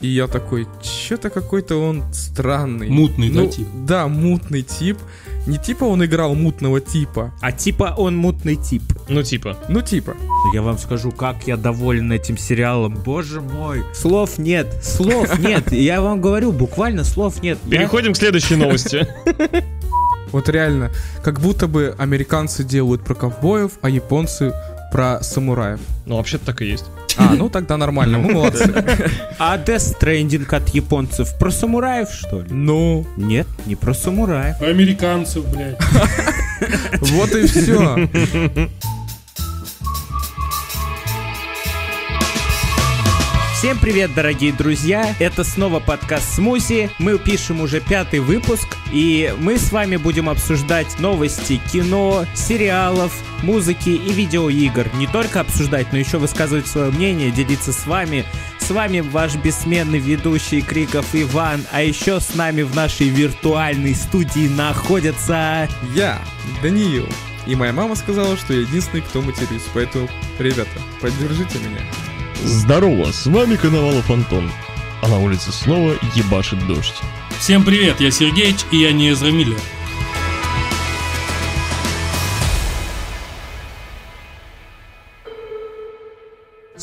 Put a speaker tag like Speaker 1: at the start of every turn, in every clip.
Speaker 1: И я такой, что-то какой-то он странный.
Speaker 2: Мутный,
Speaker 1: ну,
Speaker 2: да, тип?
Speaker 1: Да, мутный тип. Не типа он играл мутного типа.
Speaker 3: А типа он мутный тип.
Speaker 4: Ну, типа.
Speaker 1: Ну типа.
Speaker 3: Я вам скажу, как я доволен этим сериалом. Боже мой. Слов нет. Слов нет. Я вам говорю, буквально слов нет.
Speaker 4: Переходим к следующей новости.
Speaker 1: Вот реально, как будто бы американцы делают про ковбоев, а японцы про самураев.
Speaker 4: Ну, вообще-то так и есть.
Speaker 1: А, ну тогда нормально, мы молодцы.
Speaker 3: А Death Stranding от японцев про самураев, что ли?
Speaker 1: Ну,
Speaker 3: Нет, не про самураев.
Speaker 2: Американцев, блядь.
Speaker 1: вот и все.
Speaker 3: Всем привет, дорогие друзья! Это снова подкаст Смузи. Мы пишем уже пятый выпуск, и мы с вами будем обсуждать новости кино, сериалов, музыки и видеоигр. Не только обсуждать, но еще высказывать свое мнение, делиться с вами. С вами ваш бессменный ведущий Криков Иван, а еще с нами в нашей виртуальной студии находятся...
Speaker 1: Я, Даниил. И моя мама сказала, что я единственный, кто матерюсь. Поэтому, ребята, поддержите меня.
Speaker 4: Здорово, с вами Коновалов Антон. А на улице снова ебашит дождь.
Speaker 2: Всем привет, я Сергеич, и я не Эзра Миллер.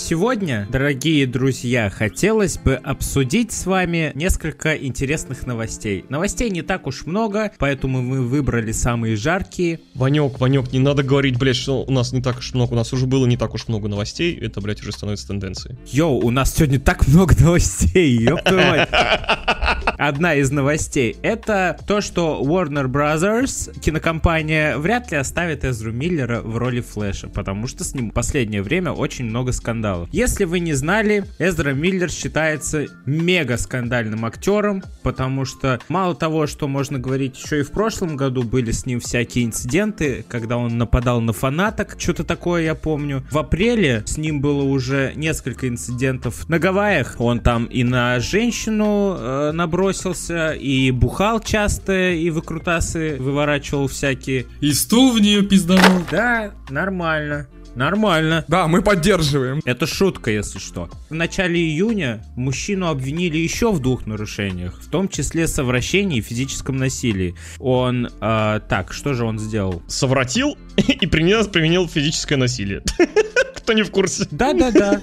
Speaker 3: Сегодня, дорогие друзья, хотелось бы обсудить с вами несколько интересных новостей. Новостей не так уж много, поэтому мы выбрали самые жаркие.
Speaker 4: Ванек, Ванек, не надо говорить, блядь, что у нас не так уж много, у нас уже было не так уж много новостей, это, блядь, уже становится тенденцией.
Speaker 3: Йоу, у нас сегодня так много новостей, ёб твою мать. Одна из новостей — это то, что Warner Brothers, кинокомпания, вряд ли оставит Эзру Миллера в роли Флэша, потому что с ним в последнее время очень много скандалов. Если вы не знали, Эзра Миллер считается мега скандальным актером, потому что мало того, что можно говорить, еще и в прошлом году были с ним всякие инциденты, когда он нападал на фанаток, что-то такое я помню. В апреле с ним было уже несколько инцидентов на Гавайях. Он там и на женщину э, набросился, и бухал часто, и выкрутасы выворачивал всякие.
Speaker 2: И стул в нее пизданул.
Speaker 3: Да, нормально. Нормально.
Speaker 1: Да, мы поддерживаем.
Speaker 3: Это шутка, если что. В начале июня мужчину обвинили еще в двух нарушениях, в том числе совращении и физическом насилии. Он, э, так, что же он сделал?
Speaker 4: Совратил и применил, применил физическое насилие. Кто не в курсе?
Speaker 3: Да-да-да.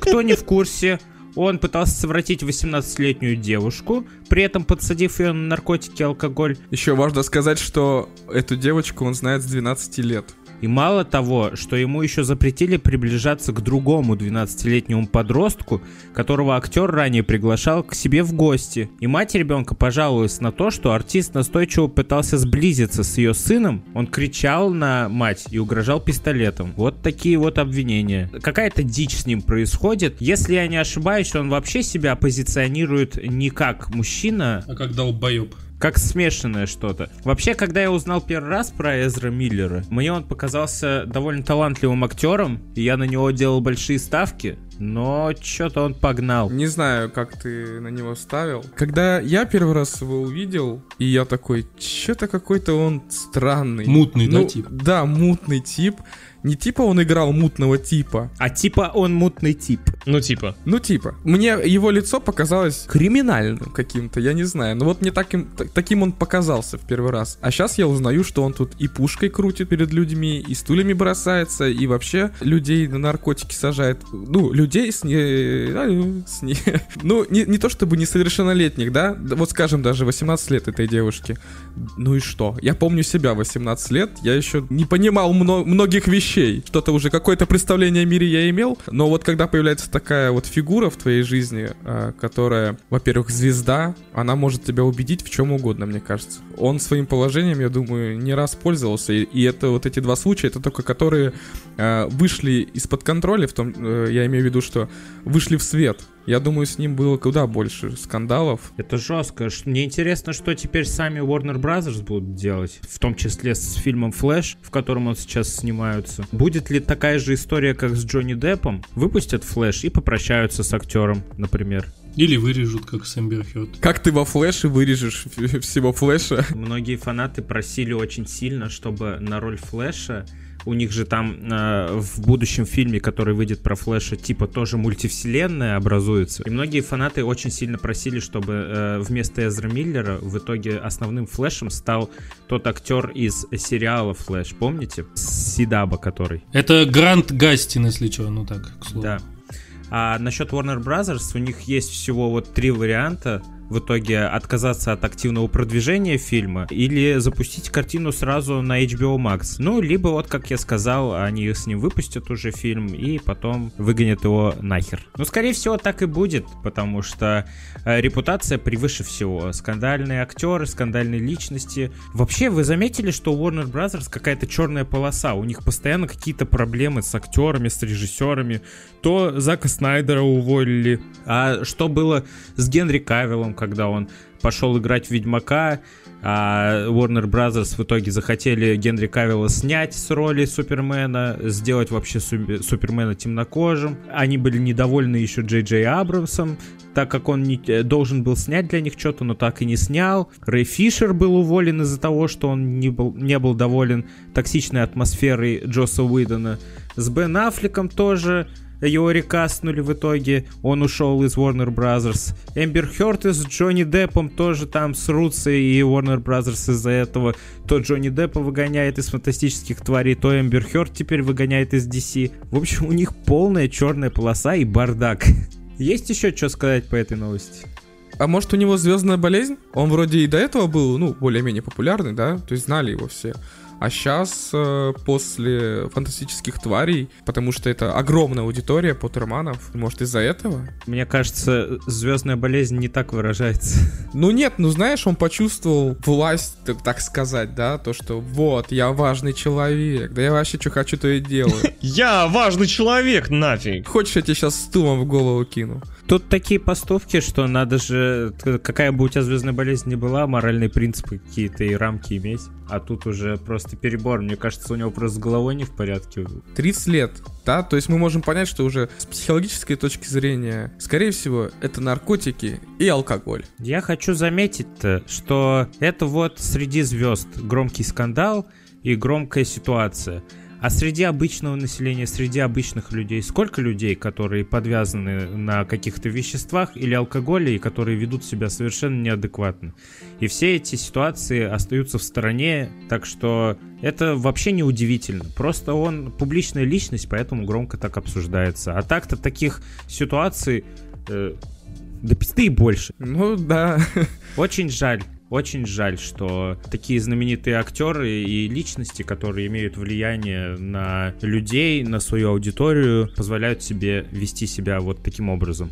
Speaker 3: Кто не в курсе, он пытался совратить 18-летнюю девушку, при этом подсадив ее на наркотики и алкоголь.
Speaker 1: Еще важно сказать, что эту девочку он знает с 12 лет.
Speaker 3: И мало того, что ему еще запретили приближаться к другому 12-летнему подростку, которого актер ранее приглашал к себе в гости. И мать ребенка пожаловалась на то, что артист настойчиво пытался сблизиться с ее сыном. Он кричал на мать и угрожал пистолетом. Вот такие вот обвинения. Какая-то дичь с ним происходит. Если я не ошибаюсь, он вообще себя позиционирует не как мужчина,
Speaker 2: А как долбоеб.
Speaker 3: Как смешанное что-то. Вообще, когда я узнал первый раз про Эзра Миллера, мне он показался довольно талантливым актером, и я на него делал большие ставки, но что-то он погнал.
Speaker 1: Не знаю, как ты на него ставил. Когда я первый раз его увидел, и я такой, что-то какой-то он странный.
Speaker 2: Мутный, да,
Speaker 1: Ну,
Speaker 2: тип?
Speaker 1: Да, мутный тип. Не типа он играл мутного типа.
Speaker 3: А типа он мутный тип.
Speaker 4: Ну, типа.
Speaker 1: Ну, типа. Мне его лицо показалось криминальным каким-то, я не знаю. Но вот мне таким, та- таким он показался в первый раз. А сейчас я узнаю, что он тут и пушкой крутит перед людьми, и стульями бросается, и вообще людей на наркотики сажает. Ну, людей с не... а, с не- Ну, не, не то чтобы несовершеннолетних, да? Да Вот скажем, даже 18 лет этой девушке. Ну и что? Я помню себя 18 лет, я еще не понимал мно- многих вещей. Что-то уже, какое-то представление о мире я имел, но вот когда появляется такая вот фигура в твоей жизни, а, которая, во-первых, звезда, она может тебя убедить в чем угодно, мне кажется. Он своим положением, я думаю, не раз пользовался, и, это вот эти два случая, это только которые а, вышли из-под контроля, в том, э, я имею в виду, что вышли в свет. Я думаю, с ним было куда больше скандалов,
Speaker 3: Это жестко. Мне интересно, что теперь сами Warner Brothers будут делать, в том числе с фильмом Флэш, в котором он сейчас снимаются. Будет ли такая же история, как с Джонни Деппом? Выпустят Флэш и попрощаются с актером, например.
Speaker 2: Или вырежут, как Сэмбер Хёрд.
Speaker 1: Как ты во флеше вырежешь всего флеша?
Speaker 3: Многие фанаты просили очень сильно, чтобы на роль Флэша У них же там э, в будущем фильме, который выйдет про Флэша, типа тоже мультивселенная образуется. И многие фанаты очень сильно просили, чтобы э, вместо Эзра Миллера в итоге основным Флэшем стал тот актер из сериала Флэш, помните? Сидаба который.
Speaker 2: Это Грант Гастин, если что, ну так, к слову.
Speaker 3: Да. А насчет Warner Brothers, у них есть всего вот три варианта в итоге отказаться от активного продвижения фильма или запустить картину сразу на HBO Max. Ну, либо вот, как я сказал, они с ним выпустят уже фильм и потом выгонят его нахер. Ну, скорее всего, так и будет, потому что э, репутация превыше всего. Скандальные актеры, скандальные личности. Вообще, вы заметили, что у Warner Brothers какая-то черная полоса? У них постоянно какие-то проблемы с актерами, с режиссерами. То Зака Снайдера уволили. А что было с Генри Кавиллом, когда он пошел играть в Ведьмака, а Warner Brothers в итоге захотели Генри Кавилла снять с роли Супермена, сделать вообще су- Супермена темнокожим. Они были недовольны еще Джей Джей Абрамсом, так как он не, должен был снять для них что-то, но так и не снял. Рэй Фишер был уволен из-за того, что он не был, не был доволен токсичной атмосферой Джоса Уидона. С Бен Аффлеком тоже его рекастнули в итоге, он ушел из Warner Brothers. Эмбер Хёрд с Джонни Деппом тоже там срутся, и Warner Brothers из-за этого то Джонни Деппа выгоняет из фантастических тварей, то Эмбер Хёрд теперь выгоняет из DC. В общем, у них полная черная полоса и бардак. Есть еще что сказать по этой новости?
Speaker 1: А может у него звездная болезнь? Он вроде и до этого был, ну, более-менее популярный, да? То есть знали его все. А сейчас, э, после фантастических тварей, потому что это огромная аудитория Поттерманов, может из-за этого?
Speaker 3: Мне кажется, звездная болезнь не так выражается.
Speaker 1: Ну нет, ну знаешь, он почувствовал власть, так, так сказать, да, то, что вот, я важный человек, да я вообще что хочу, то и делаю.
Speaker 4: Я важный человек, нафиг.
Speaker 1: Хочешь, я тебе сейчас стулом в голову кину?
Speaker 3: Тут такие поступки, что надо же, какая бы у тебя звездная болезнь ни была, моральные принципы какие-то и рамки иметь. А тут уже просто перебор. Мне кажется, у него просто с головой не в порядке.
Speaker 1: 30 лет, да? То есть мы можем понять, что уже с психологической точки зрения, скорее всего, это наркотики и алкоголь.
Speaker 3: Я хочу заметить-то, что это вот среди звезд громкий скандал и громкая ситуация. А среди обычного населения, среди обычных людей, сколько людей, которые подвязаны на каких-то веществах или алкоголе, и которые ведут себя совершенно неадекватно? И все эти ситуации остаются в стороне, так что это вообще не удивительно. Просто он публичная личность, поэтому громко так обсуждается. А так-то таких ситуаций э, да пизды и больше.
Speaker 1: Ну да.
Speaker 3: Очень жаль. Очень жаль, что такие знаменитые актеры и личности, которые имеют влияние на людей, на свою аудиторию, позволяют себе вести себя вот таким образом.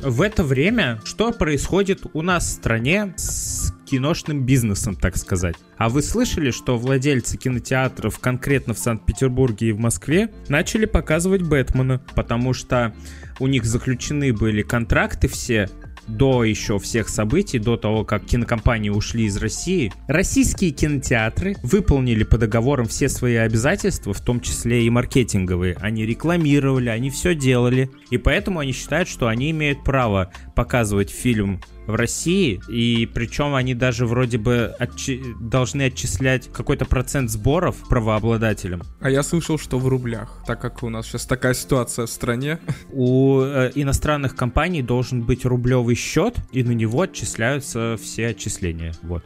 Speaker 3: В это время что происходит у нас в стране с киношным бизнесом, так сказать? А вы слышали, что владельцы кинотеатров конкретно в Санкт-Петербурге и в Москве начали показывать Бэтмена, потому что у них заключены были контракты все до еще всех событий, до того, как кинокомпании ушли из России, российские кинотеатры выполнили по договорам все свои обязательства, в том числе и маркетинговые. Они рекламировали, они все делали, и поэтому они считают, что они имеют право показывать фильм в России, и причем они даже вроде бы отчи- должны отчислять какой-то процент сборов правообладателям.
Speaker 1: А я слышал, что в рублях, так как у нас сейчас такая ситуация в стране.
Speaker 3: У э, иностранных компаний должен быть рублевый счет, и на него отчисляются все отчисления. Вот.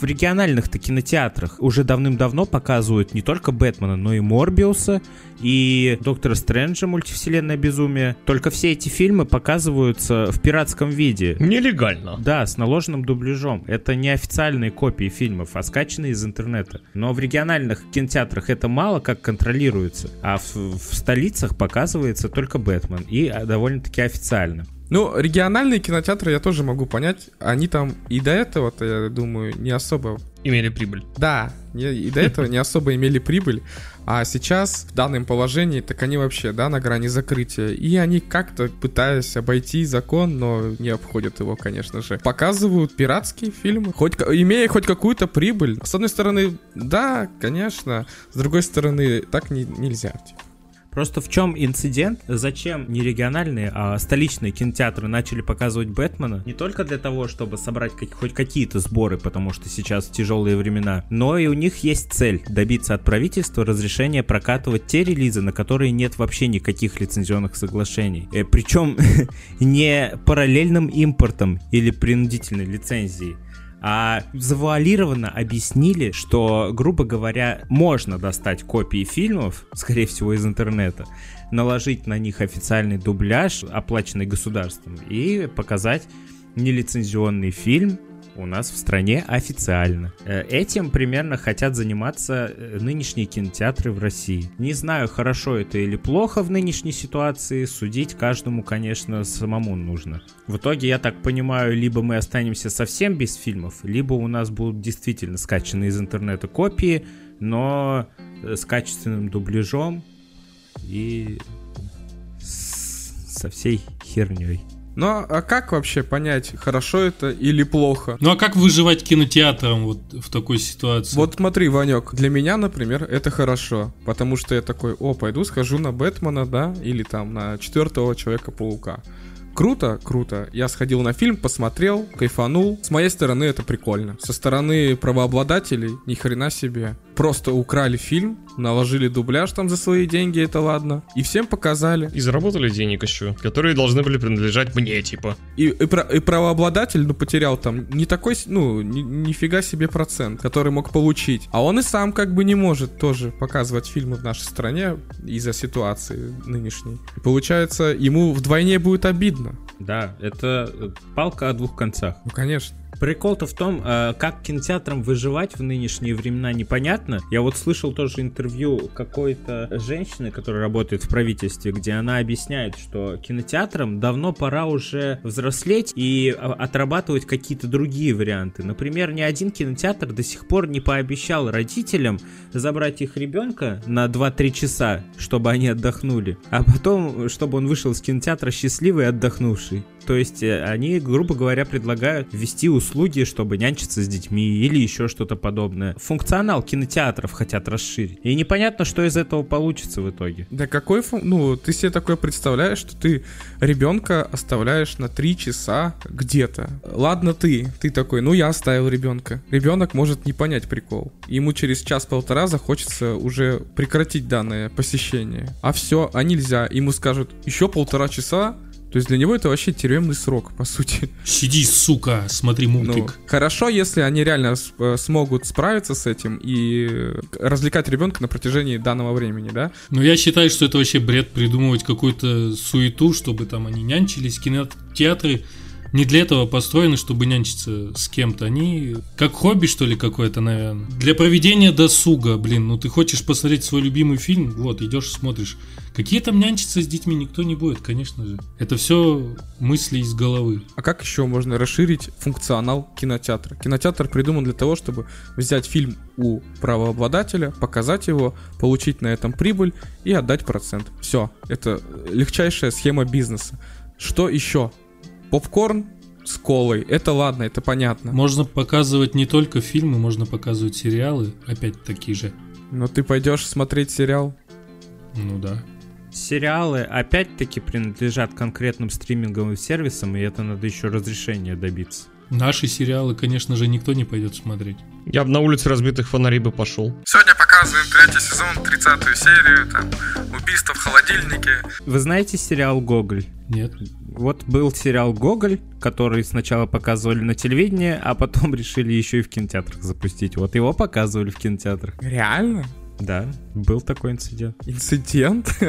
Speaker 3: В региональных-то кинотеатрах уже давным-давно показывают не только Бэтмена, но и Морбиуса, и Доктора Стрэнджа «Мультивселенная безумие». Только все эти фильмы показываются в пиратском виде.
Speaker 4: Нелегально.
Speaker 3: Да, с наложенным дубляжом. Это не официальные копии фильмов, а скачанные из интернета. Но в региональных кинотеатрах это мало как контролируется, а в, в столицах показывается только Бэтмен. И а, довольно-таки официально.
Speaker 1: Ну, региональные кинотеатры я тоже могу понять. Они там и до этого-то, я думаю, не особо...
Speaker 4: Имели прибыль.
Speaker 1: Да, и до этого не особо имели прибыль. А сейчас, в данном положении, так они вообще, да, на грани закрытия. И они как-то, пытаясь обойти закон, но не обходят его, конечно же, показывают пиратские фильмы, хоть, имея хоть какую-то прибыль. С одной стороны, да, конечно. С другой стороны, так не, нельзя. типа.
Speaker 3: Просто в чем инцидент? Зачем не региональные, а столичные кинотеатры начали показывать Бэтмена? Не только для того, чтобы собрать как, хоть какие-то сборы, потому что сейчас тяжелые времена, но и у них есть цель добиться от правительства разрешения прокатывать те релизы, на которые нет вообще никаких лицензионных соглашений. Э, причем не параллельным импортом или принудительной лицензией а завуалированно объяснили, что, грубо говоря, можно достать копии фильмов, скорее всего, из интернета, наложить на них официальный дубляж, оплаченный государством, и показать нелицензионный фильм у нас в стране официально. Э, этим примерно хотят заниматься э, нынешние кинотеатры в России. Не знаю, хорошо это или плохо в нынешней ситуации, судить каждому, конечно, самому нужно. В итоге, я так понимаю, либо мы останемся совсем без фильмов, либо у нас будут действительно скачаны из интернета копии, но э, с качественным дубляжом и со всей херней.
Speaker 1: Ну а как вообще понять, хорошо это или плохо?
Speaker 2: Ну а как выживать кинотеатром вот в такой ситуации?
Speaker 1: Вот смотри, Ванек, для меня, например, это хорошо, потому что я такой, о, пойду схожу на Бэтмена, да, или там на четвертого Человека-паука. Круто, круто. Я сходил на фильм, посмотрел, кайфанул. С моей стороны это прикольно. Со стороны правообладателей ни хрена себе просто украли фильм, наложили дубляж там за свои деньги, это ладно, и всем показали.
Speaker 4: И заработали денег еще, которые должны были принадлежать мне, типа.
Speaker 1: И, и, и правообладатель, ну, потерял там не такой, ну, ни, нифига себе процент, который мог получить. А он и сам как бы не может тоже показывать фильмы в нашей стране из-за ситуации нынешней. И получается, ему вдвойне будет обидно.
Speaker 3: Да, это палка о двух концах.
Speaker 1: Ну, конечно.
Speaker 3: Прикол-то в том, э, как кинотеатрам выживать в нынешние времена непонятно. Я вот слышал тоже интервью какой-то женщины, которая работает в правительстве, где она объясняет, что кинотеатрам давно пора уже взрослеть и а, отрабатывать какие-то другие варианты. Например, ни один кинотеатр до сих пор не пообещал родителям забрать их ребенка на 2-3 часа, чтобы они отдохнули, а потом, чтобы он вышел из кинотеатра счастливый и отдохнувший. То есть э, они, грубо говоря, предлагают ввести услуги, чтобы нянчиться с детьми или еще что-то подобное. Функционал кинотеатров хотят расширить. И непонятно, что из этого получится в итоге.
Speaker 1: Да какой фун... Ну, ты себе такое представляешь, что ты ребенка оставляешь на три часа где-то. Ладно ты, ты такой, ну я оставил ребенка. Ребенок может не понять прикол. Ему через час-полтора захочется уже прекратить данное посещение. А все, а нельзя. Ему скажут, еще полтора часа то есть для него это вообще тюремный срок, по сути.
Speaker 2: Сиди, сука, смотри мультик. Ну,
Speaker 1: хорошо, если они реально э, смогут справиться с этим и развлекать ребенка на протяжении данного времени, да?
Speaker 2: Ну, я считаю, что это вообще бред придумывать какую-то суету, чтобы там они нянчились. Кинотеатры не для этого построены, чтобы нянчиться с кем-то. Они как хобби, что ли, какое-то, наверное. Для проведения досуга, блин, ну ты хочешь посмотреть свой любимый фильм, вот, идешь смотришь. Какие там нянчиться с детьми никто не будет, конечно же. Это все мысли из головы.
Speaker 1: А как еще можно расширить функционал кинотеатра? Кинотеатр придуман для того, чтобы взять фильм у правообладателя, показать его, получить на этом прибыль и отдать процент. Все, это легчайшая схема бизнеса. Что еще? Попкорн с колой. Это ладно, это понятно.
Speaker 2: Можно показывать не только фильмы, можно показывать сериалы, опять такие же.
Speaker 1: Но ты пойдешь смотреть сериал?
Speaker 2: Ну да.
Speaker 3: Сериалы опять-таки принадлежат конкретным стриминговым сервисам, и это надо еще разрешения добиться.
Speaker 2: Наши сериалы, конечно же, никто не пойдет смотреть.
Speaker 4: Я бы на улице разбитых фонарей бы пошел.
Speaker 1: Сегодня показываем третий сезон, 30 серию, там, убийство в холодильнике.
Speaker 3: Вы знаете сериал «Гоголь»?
Speaker 2: Нет.
Speaker 3: Вот был сериал «Гоголь», который сначала показывали на телевидении, а потом решили еще и в кинотеатрах запустить. Вот его показывали в кинотеатрах.
Speaker 1: Реально?
Speaker 3: Да, был такой инцидент.
Speaker 1: Инцидент?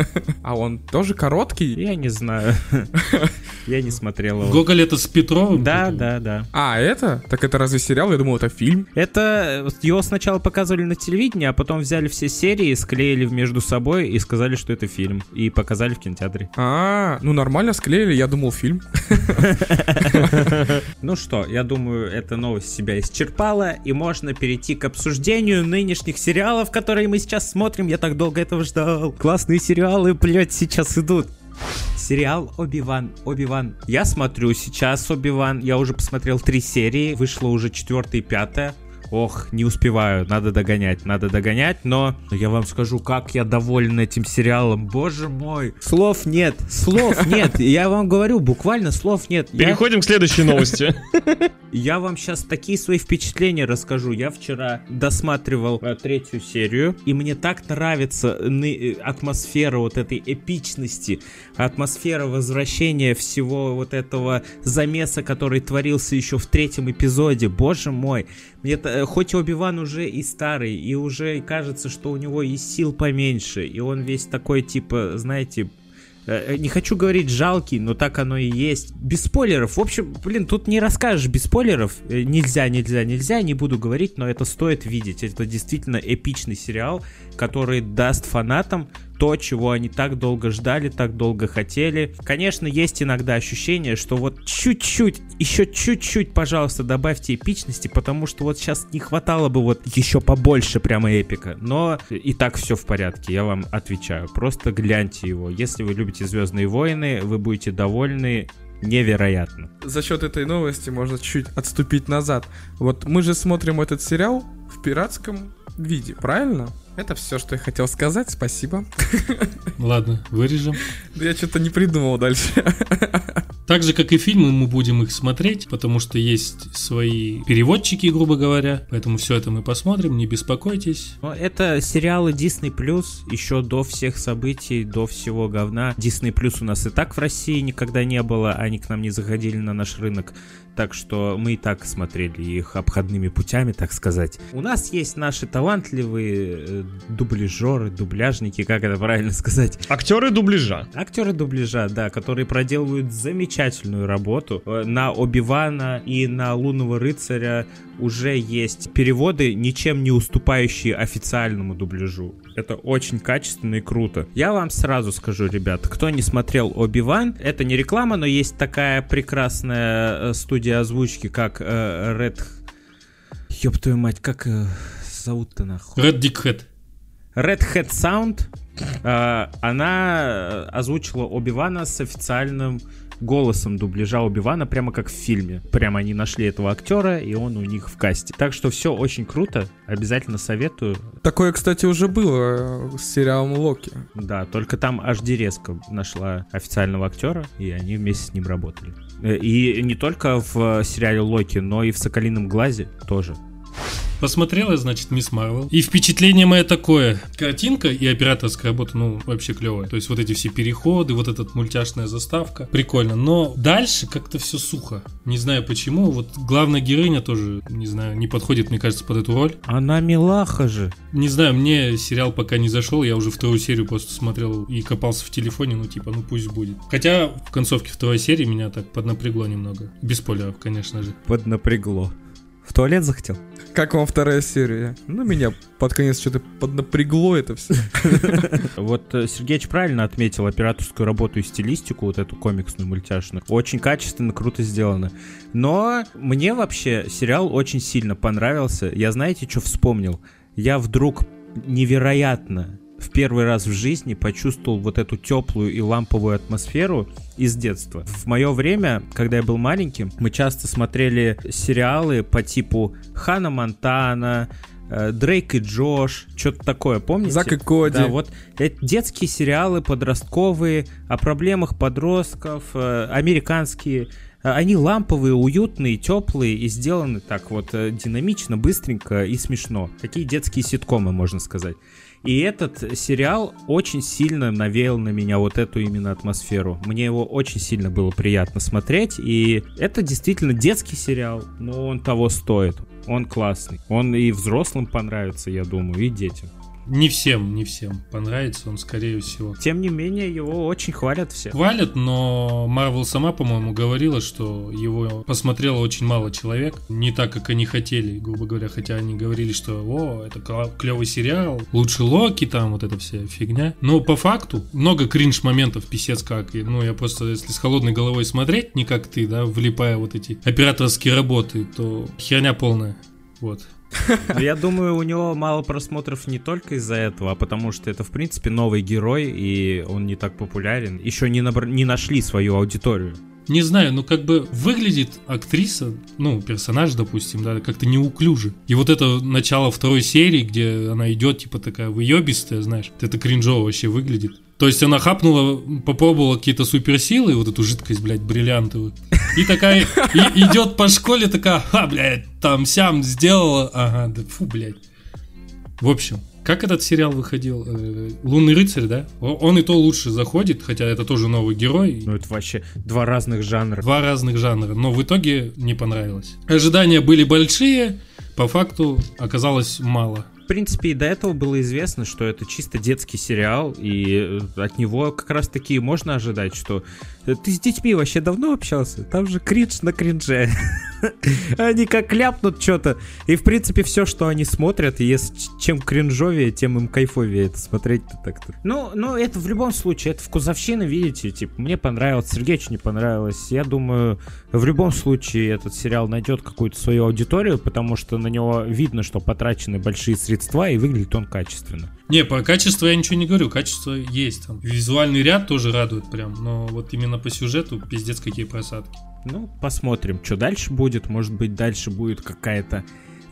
Speaker 1: А он тоже короткий?
Speaker 3: Я не знаю. Я не смотрел его.
Speaker 2: Гоголь это с Петровым?
Speaker 3: Да, да, да.
Speaker 1: А, это? Так это разве сериал? Я думал, это фильм.
Speaker 3: Это его сначала показывали на телевидении, а потом взяли все серии, склеили между собой и сказали, что это фильм. И показали в кинотеатре.
Speaker 1: А, ну нормально склеили, я думал, фильм.
Speaker 3: Ну что, я думаю, эта новость себя исчерпала, и можно перейти к обсуждению нынешних сериалов, которые мы сейчас смотрим. Я так долго этого ждал. Классные сериалы, блядь, сейчас идут. Сериал Оби-Ван. Оби-Ван. Я смотрю сейчас Оби-Ван. Я уже посмотрел три серии. Вышло уже четвертая и пятая. Ох, не успеваю, надо догонять, надо догонять, но я вам скажу, как я доволен этим сериалом, боже мой. Слов нет, слов нет, я вам говорю, буквально слов нет. Я-
Speaker 4: Переходим к следующей новости.
Speaker 3: Я вам сейчас такие свои впечатления расскажу. Я вчера досматривал э, третью серию, и мне так нравится э, атмосфера вот этой эпичности, атмосфера возвращения всего вот этого замеса, который творился еще в третьем эпизоде. Боже мой, т- э, хоть Оби-Ван уже и старый, и уже кажется, что у него и сил поменьше, и он весь такой типа, знаете, Э, Не хочу говорить жалкий, но так оно и есть. Без спойлеров. В общем, блин, тут не расскажешь без спойлеров. Э, Нельзя, нельзя, нельзя, не буду говорить, но это стоит видеть. Это действительно эпичный сериал, который даст фанатам то, чего они так долго ждали, так долго хотели. Конечно, есть иногда ощущение, что вот чуть-чуть, еще чуть-чуть, пожалуйста, добавьте эпичности, потому что вот сейчас не хватало бы вот еще побольше прямо эпика. Но и так все в порядке, я вам отвечаю. Просто гляньте его. Если вы любите Звездные войны, вы будете довольны невероятно.
Speaker 1: За счет этой новости можно чуть отступить назад. Вот мы же смотрим этот сериал в пиратском виде, правильно? Это все, что я хотел сказать, спасибо.
Speaker 2: Ладно, вырежем.
Speaker 1: Да я что-то не придумал дальше.
Speaker 2: Так же, как и фильмы, мы будем их смотреть, потому что есть свои переводчики, грубо говоря. Поэтому все это мы посмотрим, не беспокойтесь.
Speaker 3: Но это сериалы Disney Plus еще до всех событий, до всего говна. Disney Plus у нас и так в России никогда не было, они к нам не заходили на наш рынок. Так что мы и так смотрели их обходными путями, так сказать. У нас есть наши талантливые э, дубляжеры, дубляжники, как это правильно сказать.
Speaker 4: Актеры дубляжа.
Speaker 3: Актеры дубляжа, да, которые проделывают замечательную работу. Э, На Оби-Вана и на Лунного Рыцаря уже есть переводы, ничем не уступающие официальному дубляжу. Это очень качественно и круто. Я вам сразу скажу, ребят, кто не смотрел Оби-Ван, это не реклама, но есть такая прекрасная э, студия озвучки, как э, Red... Ёб твою мать, как э, зовут-то нахуй?
Speaker 2: Red Dick Head.
Speaker 3: Red Hat Sound, э, она э, озвучила Оби-Вана с официальным голосом дубляжа Оби-Вана, прямо как в фильме. Прямо они нашли этого актера, и он у них в касте. Так что все очень круто, обязательно советую.
Speaker 1: Такое, кстати, уже было э, с сериалом Локи.
Speaker 3: Да, только там HD резко нашла официального актера, и они вместе с ним работали. Э, И не только в сериале Локи, но и в Соколином глазе тоже.
Speaker 2: Посмотрела, значит, Мисс Марвел. И впечатление мое такое. Картинка и операторская работа, ну, вообще клевая. То есть вот эти все переходы, вот эта мультяшная заставка. Прикольно. Но дальше как-то все сухо. Не знаю почему. Вот главная героиня тоже, не знаю, не подходит, мне кажется, под эту роль.
Speaker 3: Она милаха же.
Speaker 2: Не знаю, мне сериал пока не зашел. Я уже вторую серию просто смотрел и копался в телефоне. Ну, типа, ну пусть будет. Хотя в концовке второй серии меня так поднапрягло немного. Без спойлеров, конечно же.
Speaker 3: Поднапрягло. В туалет захотел?
Speaker 1: Как вам вторая серия? Ну, меня под конец что-то поднапрягло это все.
Speaker 3: Вот э, Сергеич правильно отметил операторскую работу и стилистику, вот эту комиксную, мультяшную. Очень качественно, круто сделано. Но мне вообще сериал очень сильно понравился. Я знаете, что вспомнил? Я вдруг невероятно в первый раз в жизни почувствовал вот эту теплую и ламповую атмосферу из детства. В мое время, когда я был маленьким, мы часто смотрели сериалы по типу Хана Монтана, э, Дрейк и Джош, что-то такое, помните?
Speaker 1: Зак и Коди.
Speaker 3: Да, вот это детские сериалы подростковые о проблемах подростков, э, американские. Э, Они ламповые, уютные, теплые и сделаны так вот э, динамично, быстренько и смешно. Такие детские ситкомы, можно сказать. И этот сериал очень сильно навеял на меня вот эту именно атмосферу. Мне его очень сильно было приятно смотреть. И это действительно детский сериал, но он того стоит. Он классный. Он и взрослым понравится, я думаю, и детям.
Speaker 2: Не всем, не всем понравится он, скорее всего.
Speaker 3: Тем не менее, его очень хвалят все.
Speaker 2: Хвалят, но Марвел сама, по-моему, говорила, что его посмотрело очень мало человек. Не так, как они хотели, грубо говоря. Хотя они говорили, что о, это клевый сериал, лучше Локи, там вот эта вся фигня. Но по факту много кринж-моментов, писец как. И, ну, я просто, если с холодной головой смотреть, не как ты, да, влипая вот эти операторские работы, то херня полная. Вот.
Speaker 3: Но Я думаю, у него мало просмотров не только из-за этого, а потому что это, в принципе, новый герой, и он не так популярен. Еще не, набр- не нашли свою аудиторию.
Speaker 2: не знаю, ну как бы выглядит актриса, ну, персонаж, допустим, да, как-то неуклюже. И вот это начало второй серии, где она идет, типа такая выебистая, знаешь, это кринжово вообще выглядит. То есть она хапнула, попробовала какие-то суперсилы, вот эту жидкость, блядь, бриллиантовую. И такая и, идет по школе, такая, ха, блядь, там сям сделала. Ага, да фу, блядь. В общем, как этот сериал выходил? Э, Лунный рыцарь, да? Он и то лучше заходит, хотя это тоже новый герой.
Speaker 3: Ну, это вообще два разных жанра.
Speaker 2: Два разных жанра, но в итоге не понравилось. Ожидания были большие, по факту оказалось мало
Speaker 3: в принципе, и до этого было известно, что это чисто детский сериал, и э, от него как раз таки можно ожидать, что ты с детьми вообще давно общался? Там же кринж на кринже. Они как ляпнут что-то. И, в принципе, все, что они смотрят, если чем кринжовее, тем им кайфовее это смотреть-то так-то. Ну, ну, это в любом случае, это вкусовщина, видите, типа, мне понравилось, Сергеевич не понравилось. Я думаю, в любом случае этот сериал найдет какую-то свою аудиторию, потому что на него видно, что потрачены большие средства, и выглядит он качественно.
Speaker 2: Не, по качеству я ничего не говорю, качество есть там. Визуальный ряд тоже радует прям, но вот именно по сюжету пиздец какие просадки.
Speaker 3: Ну, посмотрим, что дальше будет. Может быть, дальше будет какая-то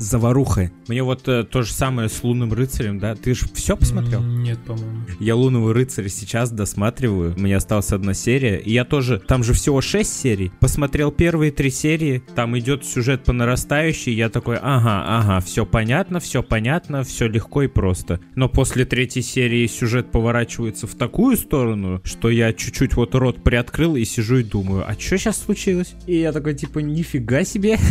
Speaker 3: заваруха. Мне вот э, то же самое с Лунным рыцарем, да? Ты же все посмотрел?
Speaker 2: Нет, по-моему.
Speaker 3: Я Лунного рыцаря сейчас досматриваю. У меня осталась одна серия. И я тоже, там же всего 6 серий. Посмотрел первые три серии. Там идет сюжет по нарастающей. Я такой, ага, ага, все понятно, все понятно, все легко и просто. Но после третьей серии сюжет поворачивается в такую сторону, что я чуть-чуть вот рот приоткрыл и сижу и думаю, а что сейчас случилось? И я такой, типа, нифига себе.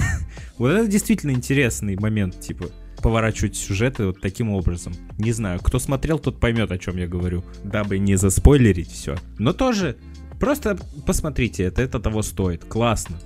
Speaker 3: Вот это действительно интересный момент, типа, поворачивать сюжеты вот таким образом. Не знаю, кто смотрел, тот поймет, о чем я говорю, дабы не заспойлерить все. Но тоже, просто посмотрите, это, это того стоит. Классно.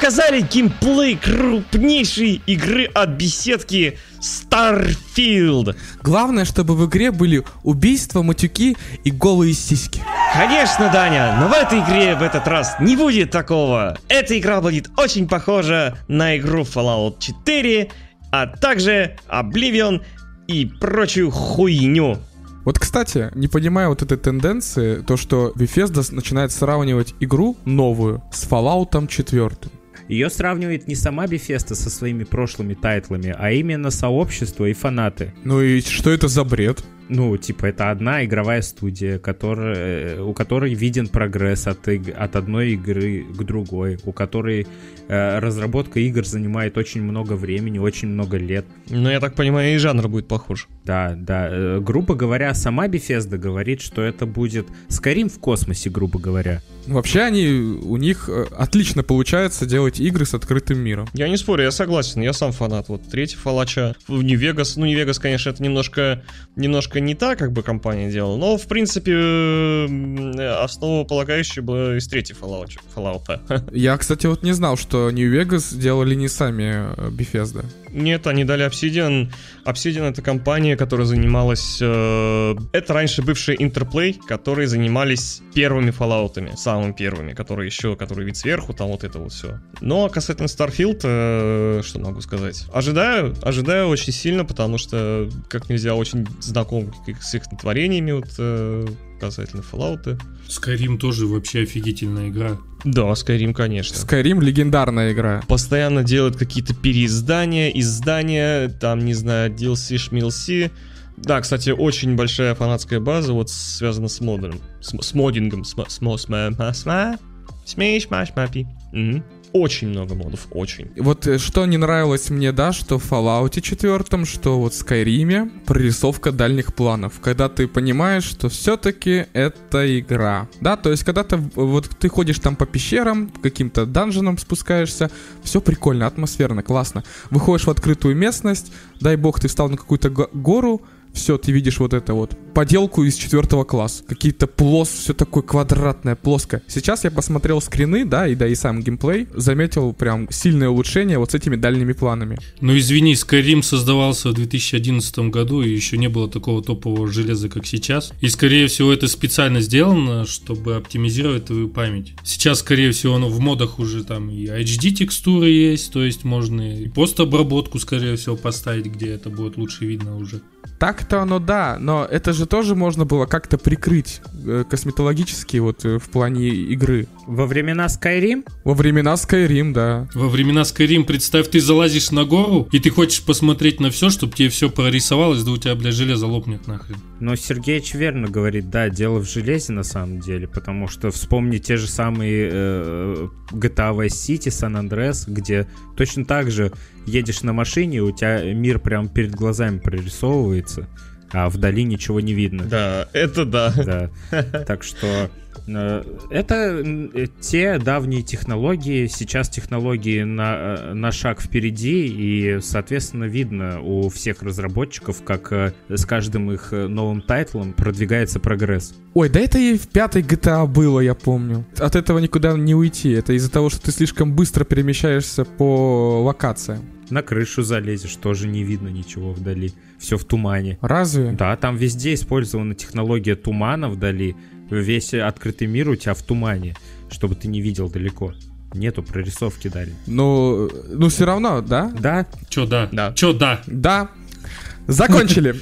Speaker 4: Показали геймплей крупнейшей игры от беседки Starfield.
Speaker 1: Главное, чтобы в игре были убийства, матюки и голые сиськи.
Speaker 4: Конечно, Даня, но в этой игре в этот раз не будет такого. Эта игра будет очень похожа на игру Fallout 4, а также Oblivion и прочую хуйню.
Speaker 1: Вот, кстати, не понимаю вот этой тенденции, то, что Bethesda начинает сравнивать игру новую с Fallout 4.
Speaker 3: Ее сравнивает не сама Бефеста со своими прошлыми тайтлами, а именно сообщество и фанаты.
Speaker 1: Ну и что это за бред?
Speaker 3: Ну, типа, это одна игровая студия, которая, э, у которой виден прогресс от, от одной игры к другой, у которой э, разработка игр занимает очень много времени, очень много лет.
Speaker 4: Ну, я так понимаю, и жанр будет похож.
Speaker 3: Да, да. Э, грубо говоря, сама Bethesda говорит, что это будет Skyrim в космосе, грубо говоря.
Speaker 1: Вообще они, у них э, отлично получается делать игры с открытым миром.
Speaker 4: Я не спорю, я согласен, я сам фанат. Вот третий Фалача, Нью-Вегас, ну Нью-Вегас, конечно, это немножко, немножко не та как бы компания делала, но в принципе основополагающая была из третьей Fallout. Fallout.
Speaker 1: Я, кстати, вот не знал, что Нью-Вегас делали не сами э, Bethesda.
Speaker 4: Нет, они дали Obsidian. Obsidian это компания, которая занималась... Э, это раньше бывший Interplay, которые занимались первыми Fallout'ами, самыми первыми, которые еще, которые вид сверху, там вот это вот все. Но касательно Starfield, э, что могу сказать? Ожидаю, ожидаю очень сильно, потому что как нельзя очень знаком с их творениями, вот, э, касательно Fallout.
Speaker 2: Skyrim тоже вообще офигительная игра.
Speaker 4: Да, Skyrim, конечно.
Speaker 1: Skyrim легендарная игра.
Speaker 4: Постоянно делают какие-то переиздания, издания, там, не знаю, DLC, шмилси. Да, кстати, очень большая фанатская база, вот связана с модером, с, с модингом, с, с, с, с, с, с, с, с, очень много модов, очень.
Speaker 1: Вот э, что не нравилось мне, да, что в Fallout 4, что вот в Skyrim прорисовка дальних планов, когда ты понимаешь, что все-таки это игра. Да, то есть когда ты вот ты ходишь там по пещерам, каким-то данженам спускаешься, все прикольно, атмосферно, классно. Выходишь в открытую местность, дай бог ты встал на какую-то гору, все, ты видишь вот это вот. Поделку из четвертого класса. Какие-то плос, все такое квадратное, плоское. Сейчас я посмотрел скрины, да, и да, и сам геймплей, заметил прям сильное улучшение вот с этими дальними планами.
Speaker 2: Ну извини, Skyrim создавался в 2011 году, и еще не было такого топового железа, как сейчас. И скорее всего это специально сделано, чтобы оптимизировать твою память. Сейчас, скорее всего, оно в модах уже там и HD текстуры есть, то есть можно и постобработку, скорее всего, поставить, где это будет лучше видно уже.
Speaker 1: Так-то оно да, но это же тоже можно было как-то прикрыть э, косметологически вот э, в плане игры.
Speaker 3: Во времена Skyrim?
Speaker 1: Во времена Skyrim, да.
Speaker 2: Во времена Skyrim, представь, ты залазишь на гору, и ты хочешь посмотреть на все, чтобы тебе все прорисовалось, да у тебя, бля, железо лопнет нахрен.
Speaker 3: Но Сергеич верно говорит, да, дело в железе на самом деле, потому что вспомни те же самые э, GTA Vice City, San Andreas, где точно так же едешь на машине, у тебя мир прям перед глазами прорисовывается, а вдали ничего не видно.
Speaker 4: Да, это да.
Speaker 3: Да. Так что это э, те давние технологии, сейчас технологии на, э, на шаг впереди, и, соответственно, видно у всех разработчиков, как э, с каждым их э, новым тайтлом продвигается прогресс.
Speaker 1: Ой, да это и в пятой GTA было, я помню. От этого никуда не уйти. Это из-за того, что ты слишком быстро перемещаешься по локациям.
Speaker 3: На крышу залезешь, тоже не видно ничего вдали. Все в тумане.
Speaker 1: Разве?
Speaker 3: Да, там везде использована технология тумана вдали. Весь открытый мир у тебя в тумане, чтобы ты не видел далеко. Нету прорисовки дали.
Speaker 1: Ну, ну все равно, да?
Speaker 3: Да,
Speaker 2: Чё да?
Speaker 4: Да.
Speaker 2: Чё да?
Speaker 1: Да. Закончили.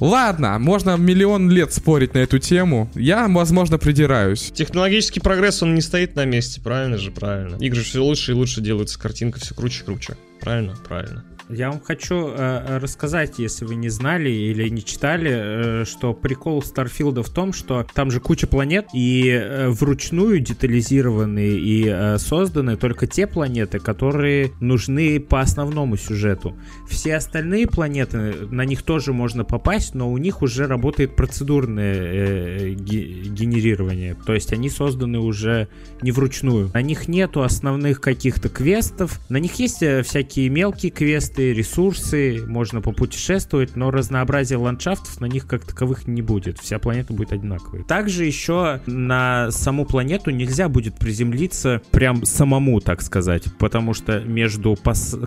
Speaker 1: Ладно, можно миллион лет спорить на эту тему. Я, возможно, придираюсь.
Speaker 4: Технологический прогресс, он не стоит на месте, правильно же, правильно. Игры все лучше и лучше делаются, картинка все круче и круче. Правильно, правильно.
Speaker 3: Я вам хочу э, рассказать, если вы не знали или не читали, э, что прикол Старфилда в том, что там же куча планет, и э, вручную детализированы и э, созданы только те планеты, которые нужны по основному сюжету. Все остальные планеты, на них тоже можно попасть, но у них уже работает процедурное э, ге- генерирование. То есть они созданы уже не вручную. На них нету основных каких-то квестов. На них есть э, всякие мелкие квесты, ресурсы, можно попутешествовать, но разнообразия ландшафтов на них как таковых не будет. Вся планета будет одинаковой. Также еще на саму планету нельзя будет приземлиться прям самому, так сказать, потому что между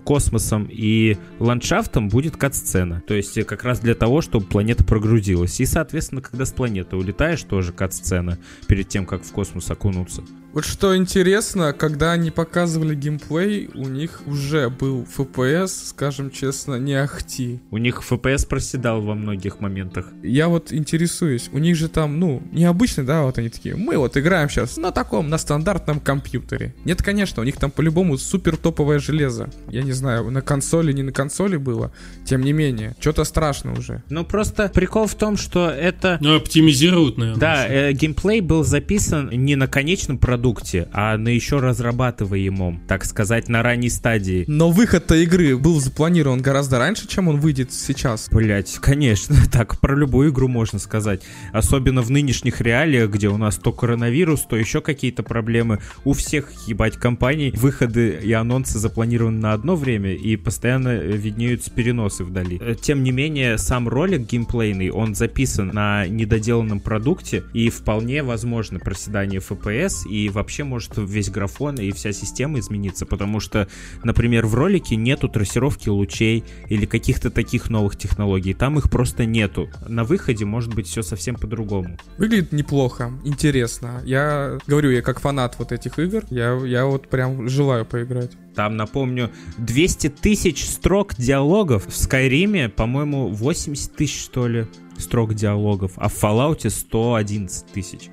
Speaker 3: космосом и ландшафтом будет кат-сцена. То есть э, как раз для того, чтобы планета прогрузилась. И, соответственно, когда с планеты улетаешь, тоже кат-сцена перед тем, как в космос окунуться.
Speaker 1: Вот что интересно, когда они показывали геймплей, у них уже был FPS, скажем честно, не ахти.
Speaker 3: У них FPS проседал во многих моментах.
Speaker 1: Я вот интересуюсь, у них же там, ну, необычно, да, вот они такие, мы вот играем сейчас на таком, на стандартном компьютере. Нет, конечно, у них там по-любому супер топовое железо. Я не знаю, на консоли, не на консоли было, тем не менее, что-то страшно уже.
Speaker 3: Ну просто прикол в том, что это
Speaker 2: Ну, оптимизируют, наверное.
Speaker 3: Да, э, геймплей был записан не на конечном продукте, а на еще разрабатываемом, так сказать, на ранней стадии.
Speaker 1: Но выход-то игры был запланирован гораздо раньше, чем он выйдет сейчас.
Speaker 3: Блять, конечно, так про любую игру можно сказать. Особенно в нынешних реалиях, где у нас то коронавирус, то еще какие-то проблемы. У всех, ебать, компаний выходы и анонсы запланированы на одно время, и постоянно э, виднеются переносы вдали. Э, Тем не менее, сам ролик геймплейный, он записан на недоделанном продукте, и вполне возможно проседание FPS, и вообще может весь графон и вся система измениться, потому что, например, в ролике нету трассировки лучей или каких-то таких новых технологий, там их просто нету. На выходе может быть все совсем по-другому.
Speaker 1: Выглядит неплохо, интересно. Я говорю, я как фанат вот этих игр, я, я вот прям желаю поиграть.
Speaker 3: Там, напомню, 200 тысяч строк диалогов. В Скайриме, по-моему, 80 тысяч, что ли, строк диалогов, а в Fallout 111 тысяч.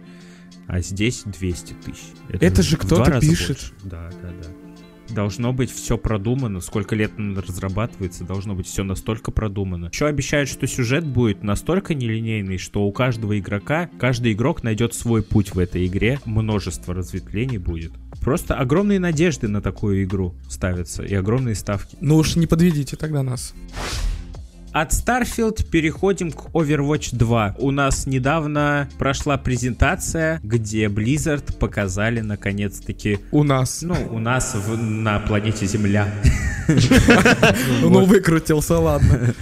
Speaker 3: А здесь 200 тысяч.
Speaker 1: Это же
Speaker 3: в
Speaker 1: кто-то пишет.
Speaker 3: больше. Да, да, да. Должно быть все продумано. Сколько лет разрабатывается, должно быть все настолько продумано. Еще обещают, что сюжет будет настолько нелинейный, что у каждого игрока, каждый игрок найдет свой путь в этой игре. Множество разветвлений будет. Просто огромные надежды на такую игру ставятся и огромные ставки.
Speaker 1: Ну уж не подведите тогда нас.
Speaker 3: От Starfield переходим к Overwatch 2. У нас недавно прошла презентация, где Blizzard показали наконец-таки,
Speaker 1: У нас.
Speaker 3: ну, у нас в- на планете Земля.
Speaker 1: Ну выкрутился, ладно.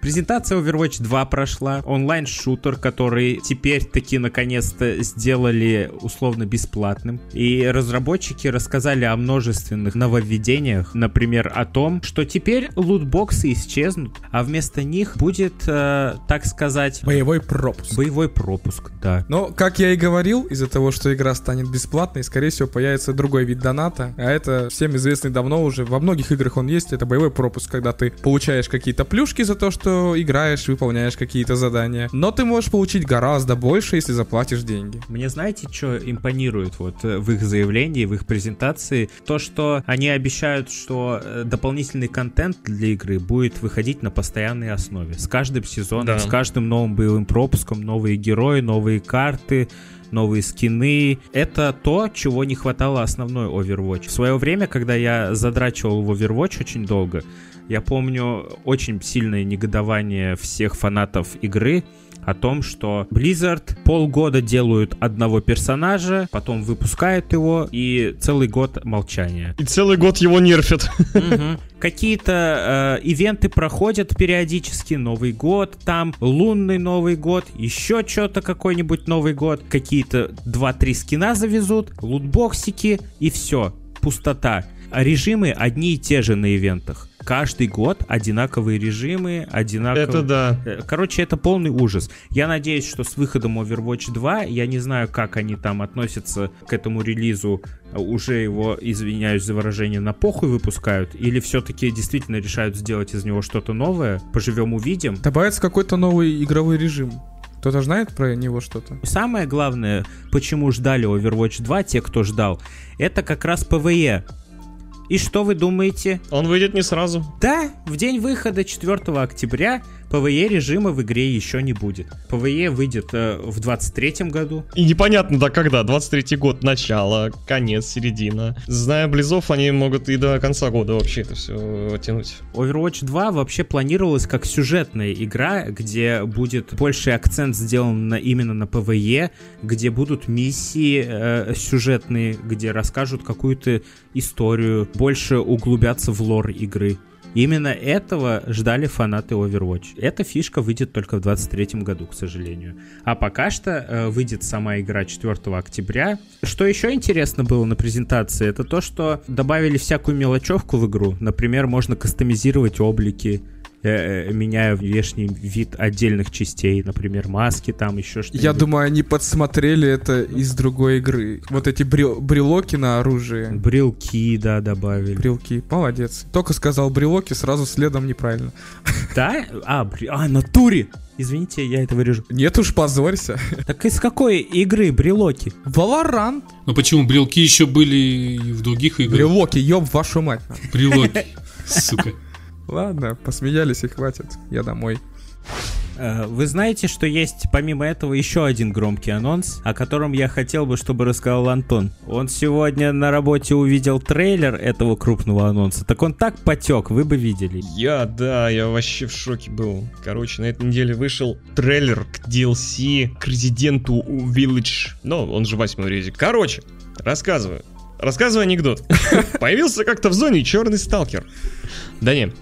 Speaker 3: Презентация Overwatch 2 прошла, онлайн-шутер, который теперь таки наконец-то сделали условно бесплатным. И разработчики рассказали о множественных нововведениях, например, о том, что теперь лутбоксы исчезнут, а вместо них будет, э, так сказать,
Speaker 1: Боевой пропуск.
Speaker 3: боевой пропуск, да.
Speaker 1: Но, как я и говорил, из-за того, что игра станет бесплатной, скорее всего, появится другой вид доната. А это всем известный давно уже. Во многих играх он есть. Это боевой пропуск, когда ты получаешь какие-то плюшки за то, что играешь, выполняешь какие-то задания. Но ты можешь получить гораздо больше, если заплатишь деньги.
Speaker 3: Мне знаете, что импонирует вот э, в их заявлении, в их презентации? То, что они обещают, что э, дополнительный контент для игры будет выходить на постоянной основе. С каждым сезоном,
Speaker 4: Да.
Speaker 3: с каждым новым боевым пропуском, новые герои, новые карты, новые скины. Это то, чего не хватало основной Overwatch. В свое время, когда я задрачивал в Overwatch очень долго, я помню очень сильное негодование всех фанатов игры о том, что Blizzard полгода делают одного персонажа, потом выпускают его, и целый год молчания.
Speaker 4: И целый год его нерфят.
Speaker 3: Мгм. Какие-то э, ивенты проходят периодически, Новый год, там лунный Новый год, еще что-то какой-нибудь Новый год, какие-то 2-3 скина завезут, лутбоксики и все, пустота. А режимы одни и те же на ивентах. Каждый год одинаковые режимы, одинаковые...
Speaker 4: Это да.
Speaker 3: Э, Короче, это полный ужас. Я надеюсь, что с выходом Overwatch 2, я не знаю, как они там относятся к этому релизу, э, уже его, извиняюсь за выражение, на похуй выпускают, или все-таки действительно решают сделать из него что-то новое, поживем увидим.
Speaker 1: Добавится какой-то новый игровой режим. Кто-то знает про него что-то?
Speaker 3: Самое главное, почему ждали Overwatch 2, те, кто ждал, это как раз PvE. И что вы думаете?
Speaker 4: Он выйдет не сразу.
Speaker 3: Да, в день выхода 4 октября PvE режима в игре еще не будет. PvE выйдет э, в 23 году.
Speaker 4: И непонятно до когда. 23 год, начало, конец, середина. Зная Близов, они могут и до конца года вообще это все тянуть.
Speaker 3: Overwatch 2 вообще планировалась как сюжетная игра, где будет больший акцент сделан на, именно на PvE, где будут миссии э, сюжетные, где расскажут какую-то историю, больше углубятся в лор игры. Именно этого ждали фанаты Overwatch. Эта фишка выйдет только в 23 году, к сожалению. А пока что э, выйдет сама игра 4 октября. Что еще интересно было на презентации, это то, что добавили всякую мелочевку в игру. Например, можно кастомизировать облики, э, э, меняя внешний вид отдельных частей, например, маски там, еще что-нибудь.
Speaker 1: Я думаю, они подсмотрели это из другой игры. Вот эти брел- брелоки на оружие.
Speaker 3: Брелки, да, добавили.
Speaker 1: Брелки. Молодец. Только сказал брелоки, сразу следом неправильно.
Speaker 3: Да? А, бре- а, натуре! Извините, я это вырежу.
Speaker 1: Нет уж, позорься.
Speaker 3: Так из какой игры брелоки?
Speaker 1: Валорант.
Speaker 2: Ну почему, брелки еще были и в других играх?
Speaker 1: Брелоки, ёб вашу мать.
Speaker 2: Брелоки, сука.
Speaker 1: Ладно, посмеялись и хватит. Я домой.
Speaker 3: Э, Вы знаете, что есть помимо этого еще один громкий анонс, о котором я хотел бы, чтобы рассказал Антон. Он сегодня на работе увидел трейлер этого крупного анонса. Так он так потек, вы бы видели.
Speaker 4: Я, да, я вообще в шоке был. Короче, на этой неделе вышел трейлер к DLC к Резиденту Village. Ну, он же восьмой резик. Короче, рассказываю. Рассказываю анекдот. Появился как-то в зоне черный сталкер. Да не,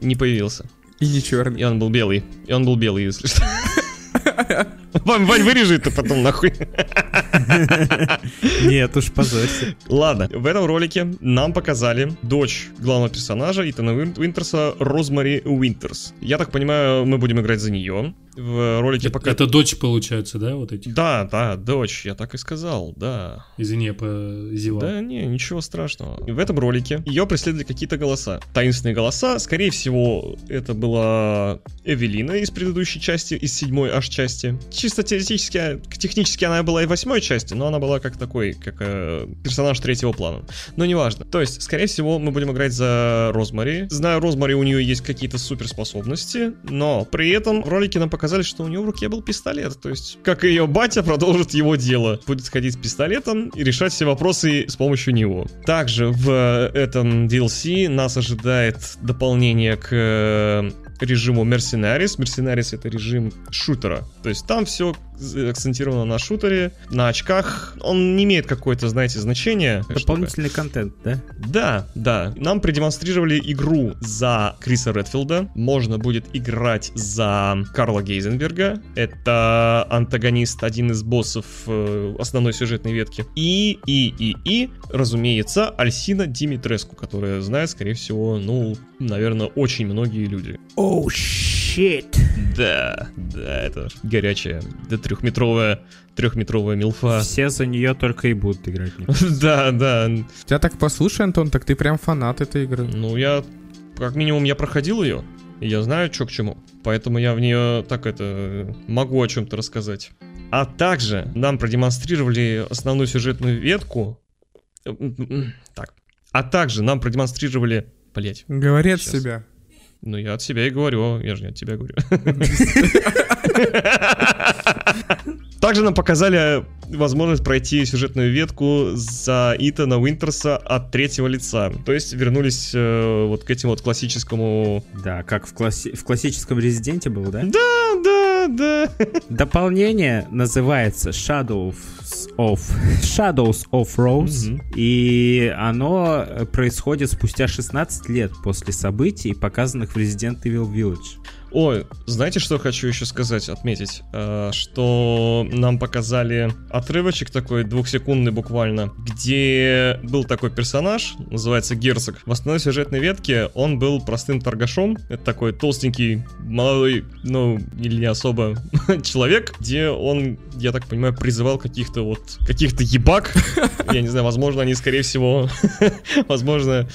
Speaker 4: не появился.
Speaker 1: И не черный.
Speaker 4: И он был белый. И он был белый, если что. Вань, Вань, вырежи это потом нахуй.
Speaker 3: Нет уж, позорься.
Speaker 4: Ладно, в этом ролике нам показали дочь главного персонажа Итана Уин- Уинтерса, Розмари Уинтерс. Я так понимаю, мы будем играть за нее. В ролике пока...
Speaker 2: Это дочь получается, да, вот эти?
Speaker 4: Да, да, дочь, я так и сказал, да.
Speaker 2: Извини, я позевал.
Speaker 4: Да, не, ничего страшного. В этом ролике ее преследовали какие-то голоса. Таинственные голоса, скорее всего, это была Эвелина из предыдущей части, из седьмой аж части. Чисто теоретически, технически она была и восьмой части, но она была как такой, как э, персонаж третьего плана. Но неважно. То есть, скорее всего, мы будем играть за Розмари. Знаю, Розмари у нее есть какие-то суперспособности, но при этом в ролике нам показали, что у нее в руке был пистолет. То есть, как ее батя продолжит его дело. Будет ходить с пистолетом и решать все вопросы с помощью него. Также в этом DLC нас ожидает дополнение к э, режиму Mercenaries. Mercenaries это режим шутера. То есть там все акцентировано на шутере, на очках. Он не имеет какое-то, знаете, значение.
Speaker 3: Дополнительный контент, да?
Speaker 4: Да, да. Нам продемонстрировали игру за Криса Редфилда. Можно будет играть за Карла Гейзенберга. Это антагонист, один из боссов э, основной сюжетной ветки. И, и, и, и, разумеется, Альсина Димитреску, которая знает, скорее всего, ну, наверное, очень многие люди.
Speaker 3: Оу, oh, shit.
Speaker 4: Да, да, это горячая, да, трехметровая, трехметровая милфа.
Speaker 3: Все за нее только и будут играть.
Speaker 4: Да, да.
Speaker 1: Тебя так послушай, Антон, так ты прям фанат этой игры.
Speaker 4: Ну, я, как минимум, я проходил ее, и я знаю, что к чему. Поэтому я в нее так это могу о чем-то рассказать. А также нам продемонстрировали основную сюжетную ветку. Так. А также нам продемонстрировали... Блять.
Speaker 1: Говори от себя.
Speaker 4: Ну, я от себя и говорю, я же не от тебя говорю. Также нам показали возможность пройти сюжетную ветку за Итана Уинтерса от третьего лица. То есть вернулись э, вот к этим вот классическому...
Speaker 3: Да, как в, класси... в классическом Резиденте был, да?
Speaker 4: Да, да, да.
Speaker 3: Дополнение называется Shadows of Shadows of Rose, mm-hmm. и оно происходит спустя 16 лет после событий, показанных в Resident Evil Village.
Speaker 4: Ой, знаете, что хочу еще сказать, отметить? Э, что нам показали отрывочек такой, двухсекундный буквально, где был такой персонаж, называется Герцог. В основной сюжетной ветке он был простым торгашом. Это такой толстенький, молодой, ну, или не особо человек, где он, я так понимаю, призывал каких-то вот, каких-то ебак. Я не знаю, возможно, они, скорее всего, возможно,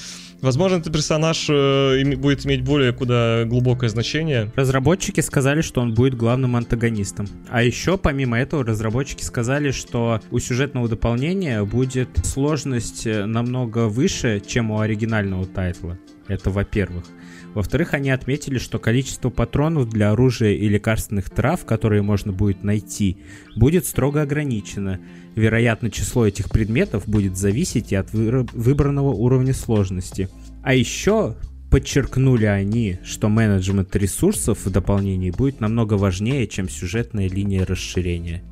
Speaker 4: Возможно, этот персонаж э, будет иметь более куда глубокое значение.
Speaker 3: Разработчики сказали, что он будет главным антагонистом. А еще, помимо этого, разработчики сказали, что у сюжетного дополнения будет сложность э, намного выше, чем у оригинального тайтла. Это во-первых. Во-вторых, они отметили, что количество патронов для оружия и лекарственных трав, которые можно будет найти, будет строго ограничено. Вероятно, число этих предметов будет зависеть и от выбранного уровня сложности. А еще подчеркнули они, что менеджмент ресурсов в дополнении будет намного важнее, чем сюжетная линия расширения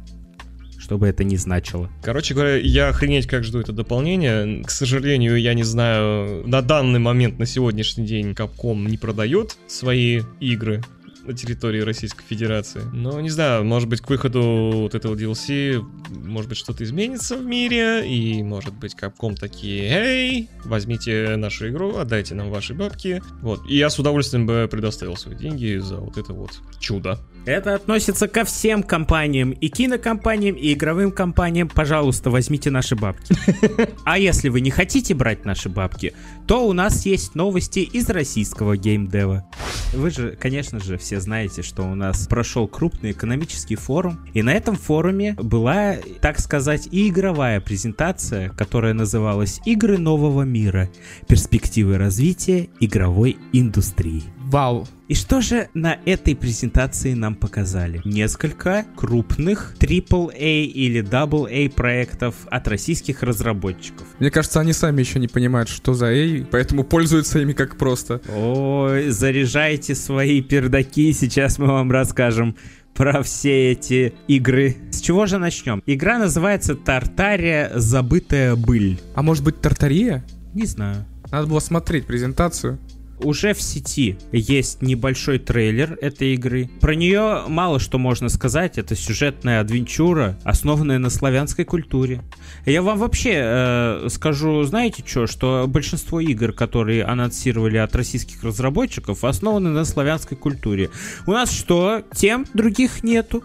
Speaker 3: что бы это ни значило.
Speaker 4: Короче говоря, я охренеть как жду это дополнение. К сожалению, я не знаю, на данный момент, на сегодняшний день, Capcom не продает свои игры на территории Российской Федерации. Но не знаю, может быть, к выходу вот этого DLC, может быть, что-то изменится в мире, и может быть, Capcom такие, эй, возьмите нашу игру, отдайте нам ваши бабки. Вот. И я с удовольствием бы предоставил свои деньги за вот это вот чудо.
Speaker 3: Это относится ко всем компаниям, и кинокомпаниям, и игровым компаниям. Пожалуйста, возьмите наши бабки. А если вы не хотите брать наши бабки, то у нас есть новости из российского геймдева. Вы же, конечно же, все знаете, что у нас прошел крупный экономический форум, и на этом форуме была, так сказать, и игровая презентация, которая называлась «Игры нового мира. Перспективы развития игровой индустрии».
Speaker 1: Вау.
Speaker 3: И что же на этой презентации нам показали? Несколько крупных AAA или AA проектов от российских разработчиков.
Speaker 1: Мне кажется, они сами еще не понимают, что за A, поэтому пользуются ими как просто.
Speaker 3: Ой, заряжайте свои пердаки, сейчас мы вам расскажем про все эти игры. С чего же начнем? Игра называется Тартария Забытая быль.
Speaker 1: А может быть Тартария?
Speaker 3: Не знаю.
Speaker 1: Надо было смотреть презентацию
Speaker 3: уже в сети есть небольшой трейлер этой игры. Про нее мало что можно сказать. Это сюжетная адвенчура, основанная на славянской культуре. Я вам вообще э, скажу, знаете что, что большинство игр, которые анонсировали от российских разработчиков, основаны на славянской культуре. У нас что? Тем других нету.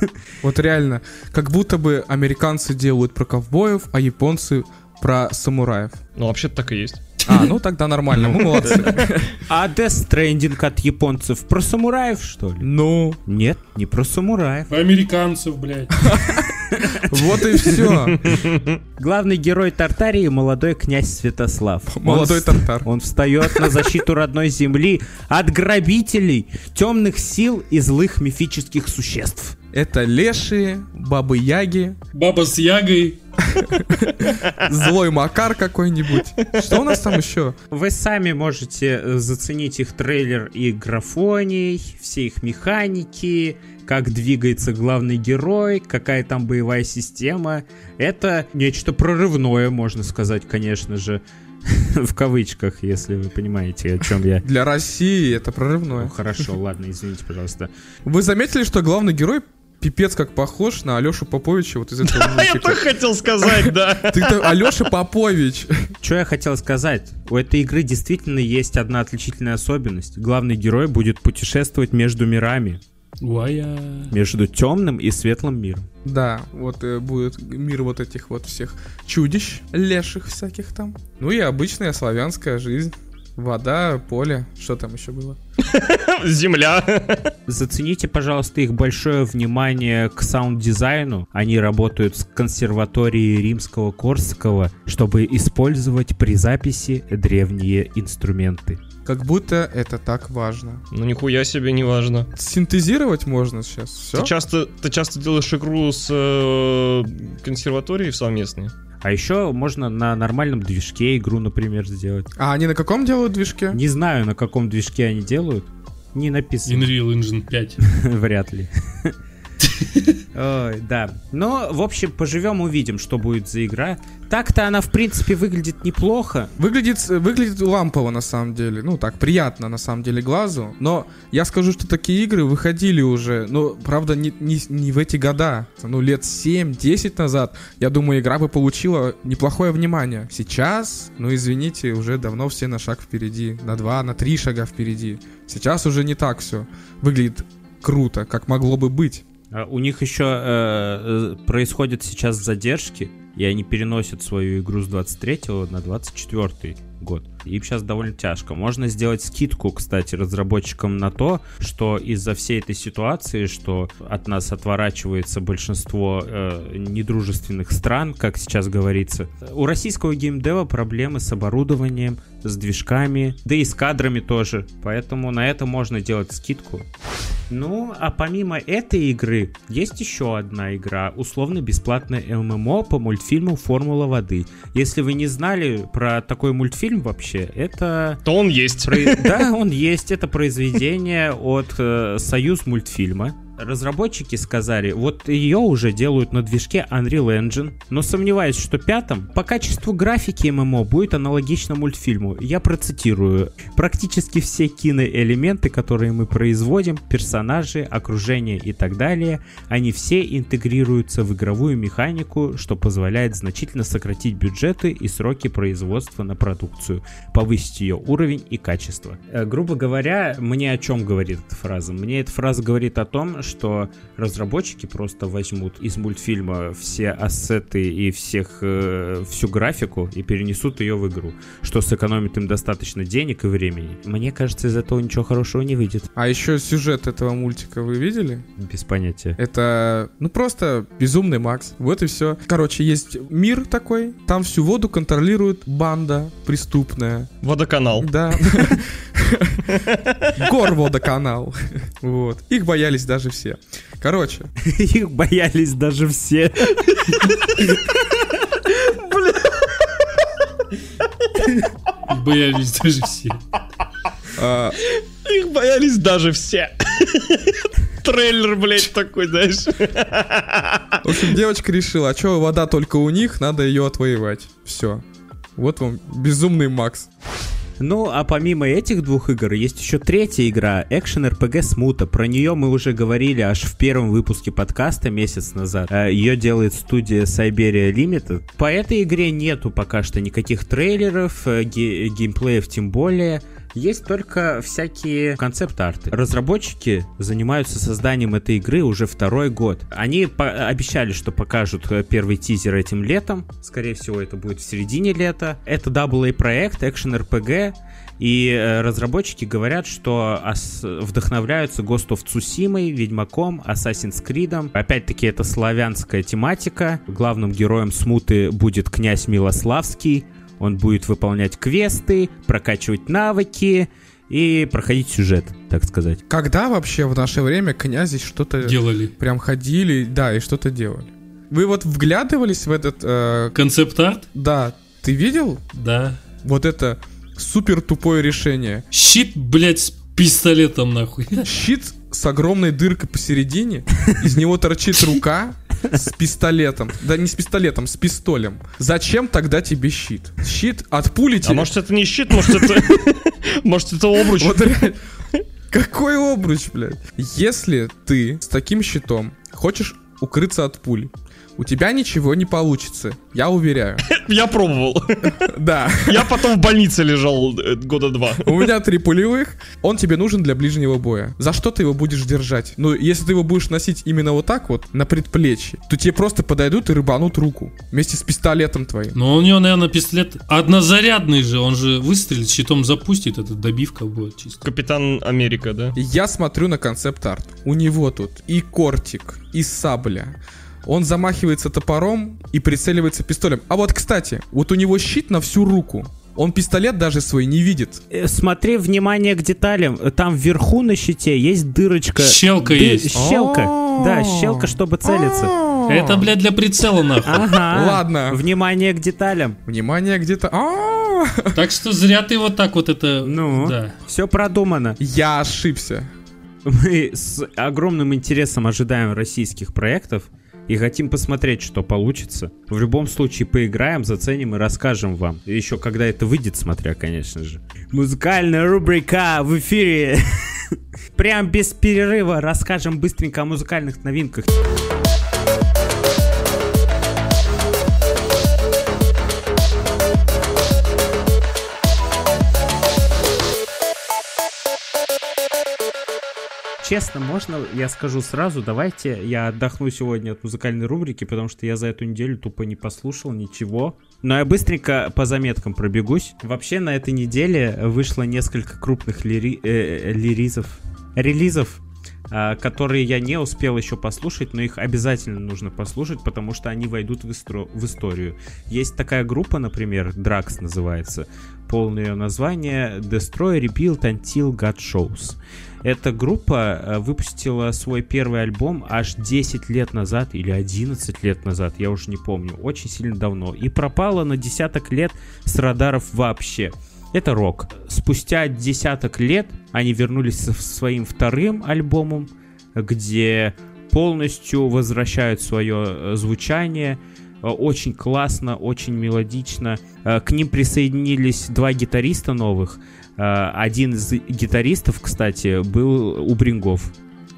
Speaker 1: Вот реально, как будто бы американцы делают про ковбоев, а японцы про самураев.
Speaker 4: Ну, вообще-то так и есть.
Speaker 1: А, ну тогда нормально, мы молодцы.
Speaker 3: А Death Stranding от японцев про самураев, что ли?
Speaker 1: Ну.
Speaker 3: Нет, не про самураев.
Speaker 2: Американцев, блядь.
Speaker 1: Вот и все.
Speaker 3: Главный герой Тартарии — молодой князь Святослав.
Speaker 1: Молодой он, Тартар.
Speaker 3: Он встает на защиту родной земли от грабителей, темных сил и злых мифических существ.
Speaker 1: Это лешие, бабы-яги.
Speaker 2: Баба с ягой.
Speaker 1: Злой Макар какой-нибудь. Что у нас там еще?
Speaker 3: Вы сами можете э, заценить их трейлер и графоний, все их механики, как двигается главный герой, какая там боевая система. Это нечто прорывное, можно сказать, конечно же. В кавычках, если вы понимаете, о чем я.
Speaker 1: Для России это
Speaker 3: Ну,
Speaker 1: прорывное.
Speaker 3: хорошо, ладно, извините, пожалуйста.
Speaker 1: Вы заметили, что главный герой пипец как похож на Алешу Поповича вот из этого
Speaker 4: А я
Speaker 1: мультика?
Speaker 4: так хотел сказать, да.
Speaker 1: Ты-то Алеша Попович.
Speaker 3: Что я хотел сказать? У этой игры действительно есть одна отличительная особенность. Главный герой будет путешествовать между мирами.
Speaker 2: Уая.
Speaker 3: Между темным и светлым миром.
Speaker 1: Да, вот э, будет мир вот этих вот всех чудищ, леших всяких там. Ну и обычная славянская жизнь. Вода, поле, что там еще было?
Speaker 4: Земля.
Speaker 3: Зацените, пожалуйста, их большое внимание к саунд-дизайну. Они работают с консерваторией римского Корсакова, чтобы использовать при записи древние инструменты.
Speaker 1: Как будто это так важно.
Speaker 4: Ну нихуя себе не важно.
Speaker 1: Синтезировать можно сейчас, все?
Speaker 4: Ты часто, ты часто делаешь игру с э, консерваторией совместной?
Speaker 3: А еще можно на нормальном движке игру, например, сделать.
Speaker 1: А они на каком делают движке?
Speaker 3: Не знаю, на каком движке они делают. Не написано.
Speaker 2: Unreal Engine 5.
Speaker 3: Вряд ли. Ой, да. Но, в общем, поживем, увидим, что будет за игра. Так-то она, в принципе, выглядит неплохо.
Speaker 1: Выглядит, выглядит лампово на самом деле. Ну так, приятно на самом деле глазу. Но я скажу, что такие игры выходили уже, ну, правда, не, не, не в эти года. Ну, лет 7-10 назад. Я думаю, игра бы получила неплохое внимание. Сейчас, ну, извините, уже давно все на шаг впереди. На два, на три шага впереди. Сейчас уже не так все. Выглядит круто, как могло бы быть.
Speaker 3: А У них еще э, э, происходят сейчас задержки, и они переносят свою игру с 23 на 24 год. Им сейчас довольно тяжко. Можно сделать скидку, кстати, разработчикам на то, что из-за всей этой ситуации, что от нас отворачивается большинство э, недружественных стран, как сейчас говорится, у российского геймдева проблемы с оборудованием, с движками, да и с кадрами тоже. Поэтому на это можно делать скидку. Ну, а помимо этой игры, есть еще одна игра, условно-бесплатная ММО по мультфильму «Формула воды». Если вы не знали про такой мультфильм вообще, это...
Speaker 4: То он есть.
Speaker 3: Про- Да, он есть. Это произведение от э, Союз мультфильма. Разработчики сказали, вот ее уже делают на движке Unreal Engine, но сомневаюсь, что пятом по качеству графики ММО будет аналогично мультфильму. Я процитирую. Практически все киноэлементы, которые мы производим, персонажи, окружение и так далее, они все интегрируются в игровую механику, что позволяет значительно сократить бюджеты и сроки производства на продукцию, повысить ее уровень и качество. Э, грубо говоря, мне о чем говорит эта фраза? Мне эта фраза говорит о том, что разработчики просто возьмут из мультфильма все ассеты и всех, э, всю графику и перенесут ее в игру, что сэкономит им достаточно денег и времени. Мне кажется, из этого ничего хорошего не выйдет.
Speaker 1: А еще сюжет этого мультика вы видели?
Speaker 3: Без понятия.
Speaker 1: Это, ну, просто безумный Макс. Вот и все. Короче, есть мир такой, там всю воду контролирует банда преступная.
Speaker 4: Водоканал.
Speaker 1: Да. Горводоканал. Вот. Их боялись даже все. Короче,
Speaker 3: Их боялись даже все.
Speaker 2: Боялись даже все.
Speaker 1: а,
Speaker 4: Их боялись даже все. Трейлер, блядь, такой, знаешь.
Speaker 1: в общем, девочка решила, а что вода только у них, надо ее отвоевать. Все. Вот вам безумный Макс.
Speaker 3: Ну, а помимо этих двух игр, есть еще третья игра, Action RPG Смута. Про нее мы уже говорили аж в первом выпуске подкаста месяц назад. Э, Ее делает студия Siberia Limited. По этой игре нету пока что никаких трейлеров, э, ге- геймплеев тем более. Есть только всякие концепт-арты. Разработчики занимаются созданием этой игры уже второй год. Они обещали, что покажут э, первый тизер этим летом. Скорее всего, это будет в середине лета. Это AA проект, экшен RPG. И э, разработчики говорят, что вдохновляются Ghost of Tsushima, Ведьмаком, Assassin's Creed. Опять-таки это славянская тематика. Главным героем смуты будет князь Милославский. Он будет выполнять квесты, прокачивать навыки и проходить сюжет, так сказать.
Speaker 1: Когда вообще в наше время князи что-то
Speaker 2: Делали.
Speaker 1: прям ходили, да, и что-то делали? Вы вот вглядывались в этот... э,
Speaker 2: Концепт-арт?
Speaker 1: да, ты видел?
Speaker 2: Да.
Speaker 1: Вот это супер тупое решение.
Speaker 2: Щит, блядь, с пистолетом нахуй.
Speaker 1: Щит с огромной дыркой посередине, из него торчит рука с пистолетом. Да не с пистолетом, с пистолем. Зачем тогда тебе щит? Щит от пули
Speaker 4: А
Speaker 1: тебе...
Speaker 4: может это не щит, может это... Может это обруч?
Speaker 1: Вот. Какой обруч, блядь? Если ты с таким щитом хочешь укрыться от пуль, у тебя ничего не получится, я уверяю.
Speaker 4: Я пробовал.
Speaker 1: Да.
Speaker 4: Я потом в больнице лежал э, года два.
Speaker 1: У меня три пулевых, он тебе нужен для ближнего боя. За что ты его будешь держать? Ну, если ты его будешь носить именно вот так вот, на предплечье, то тебе просто подойдут и рыбанут руку. Вместе с пистолетом твоим.
Speaker 2: Но у него, наверное, пистолет однозарядный же. Он же выстрелит, щитом запустит, это добивка будет чисто.
Speaker 4: Капитан Америка, да?
Speaker 1: Я смотрю на концепт-арт. У него тут и кортик, и сабля. Он замахивается топором и прицеливается пистолем. А вот, кстати, вот у него щит на всю руку. Он пистолет даже свой не видит.
Speaker 3: Э, Смотри, внимание к деталям. Там вверху на щите есть дырочка.
Speaker 2: Щелка
Speaker 3: Ды-
Speaker 2: есть.
Speaker 3: Щелка. Да, щелка, чтобы целиться.
Speaker 2: Это, блядь, для прицела нахуй.
Speaker 3: Ага.
Speaker 1: Ладно.
Speaker 3: Внимание к деталям.
Speaker 1: Внимание, где-то... А,
Speaker 2: Так что зря ты вот так вот это...
Speaker 3: Ну,
Speaker 2: Да.
Speaker 3: все продумано.
Speaker 1: Я ошибся.
Speaker 3: Мы с огромным интересом ожидаем российских проектов и хотим посмотреть, что получится. В любом случае поиграем, заценим и расскажем вам. Еще когда это выйдет, смотря, конечно же. Музыкальная рубрика в эфире. Прям без перерыва расскажем быстренько о музыкальных новинках. Честно, можно я скажу сразу, давайте я отдохну сегодня от музыкальной рубрики, потому что я за эту неделю тупо не послушал ничего. Но я быстренько по заметкам пробегусь. Вообще на этой неделе вышло несколько крупных лири- э, лиризов, релизов, а, которые я не успел еще послушать, но их обязательно нужно послушать, потому что они войдут в, истро- в историю. Есть такая группа, например, Drax называется. Полное ее название Destroy, Rebuild Until God Shows. Эта группа э, выпустила свой первый альбом аж 10 лет назад или 11 лет назад, я уже не помню, очень сильно давно, и пропала на десяток лет с радаров вообще. Это рок. Спустя десяток лет они вернулись со своим вторым альбомом, где полностью возвращают свое э, звучание. Э, Очень классно, очень мелодично. К ним присоединились два гитариста новых. Э, Один из гитаристов, кстати, был у Брингов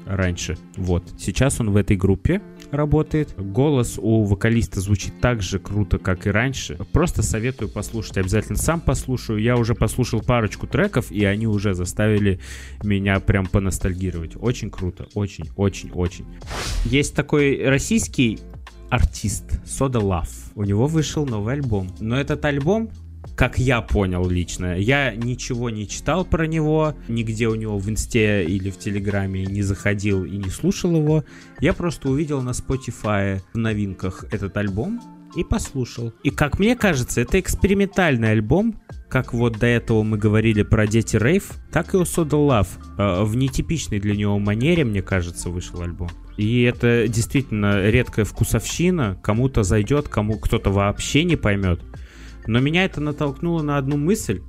Speaker 3: раньше. Вот. Сейчас он в этой группе работает. Голос у вокалиста звучит так же круто, как и раньше. Просто советую послушать. Обязательно сам послушаю. Я уже послушал парочку треков, и они уже заставили меня прям поностальгировать. Очень круто. Очень, очень, очень. Есть такой российский артист Soda Love. У него вышел новый альбом. Но этот альбом как я понял лично. Я ничего не читал про него, нигде у него в инсте или в телеграме не заходил и не слушал его. Я просто увидел на Spotify в новинках этот альбом и послушал. И как мне кажется, это экспериментальный альбом, как вот до этого мы говорили про Дети Рейв, так и у Soda Love. Э, В нетипичной для него манере, мне кажется, вышел альбом. И это действительно редкая вкусовщина. Кому-то зайдет, кому кто-то вообще не поймет. Но меня это натолкнуло на одну мысль.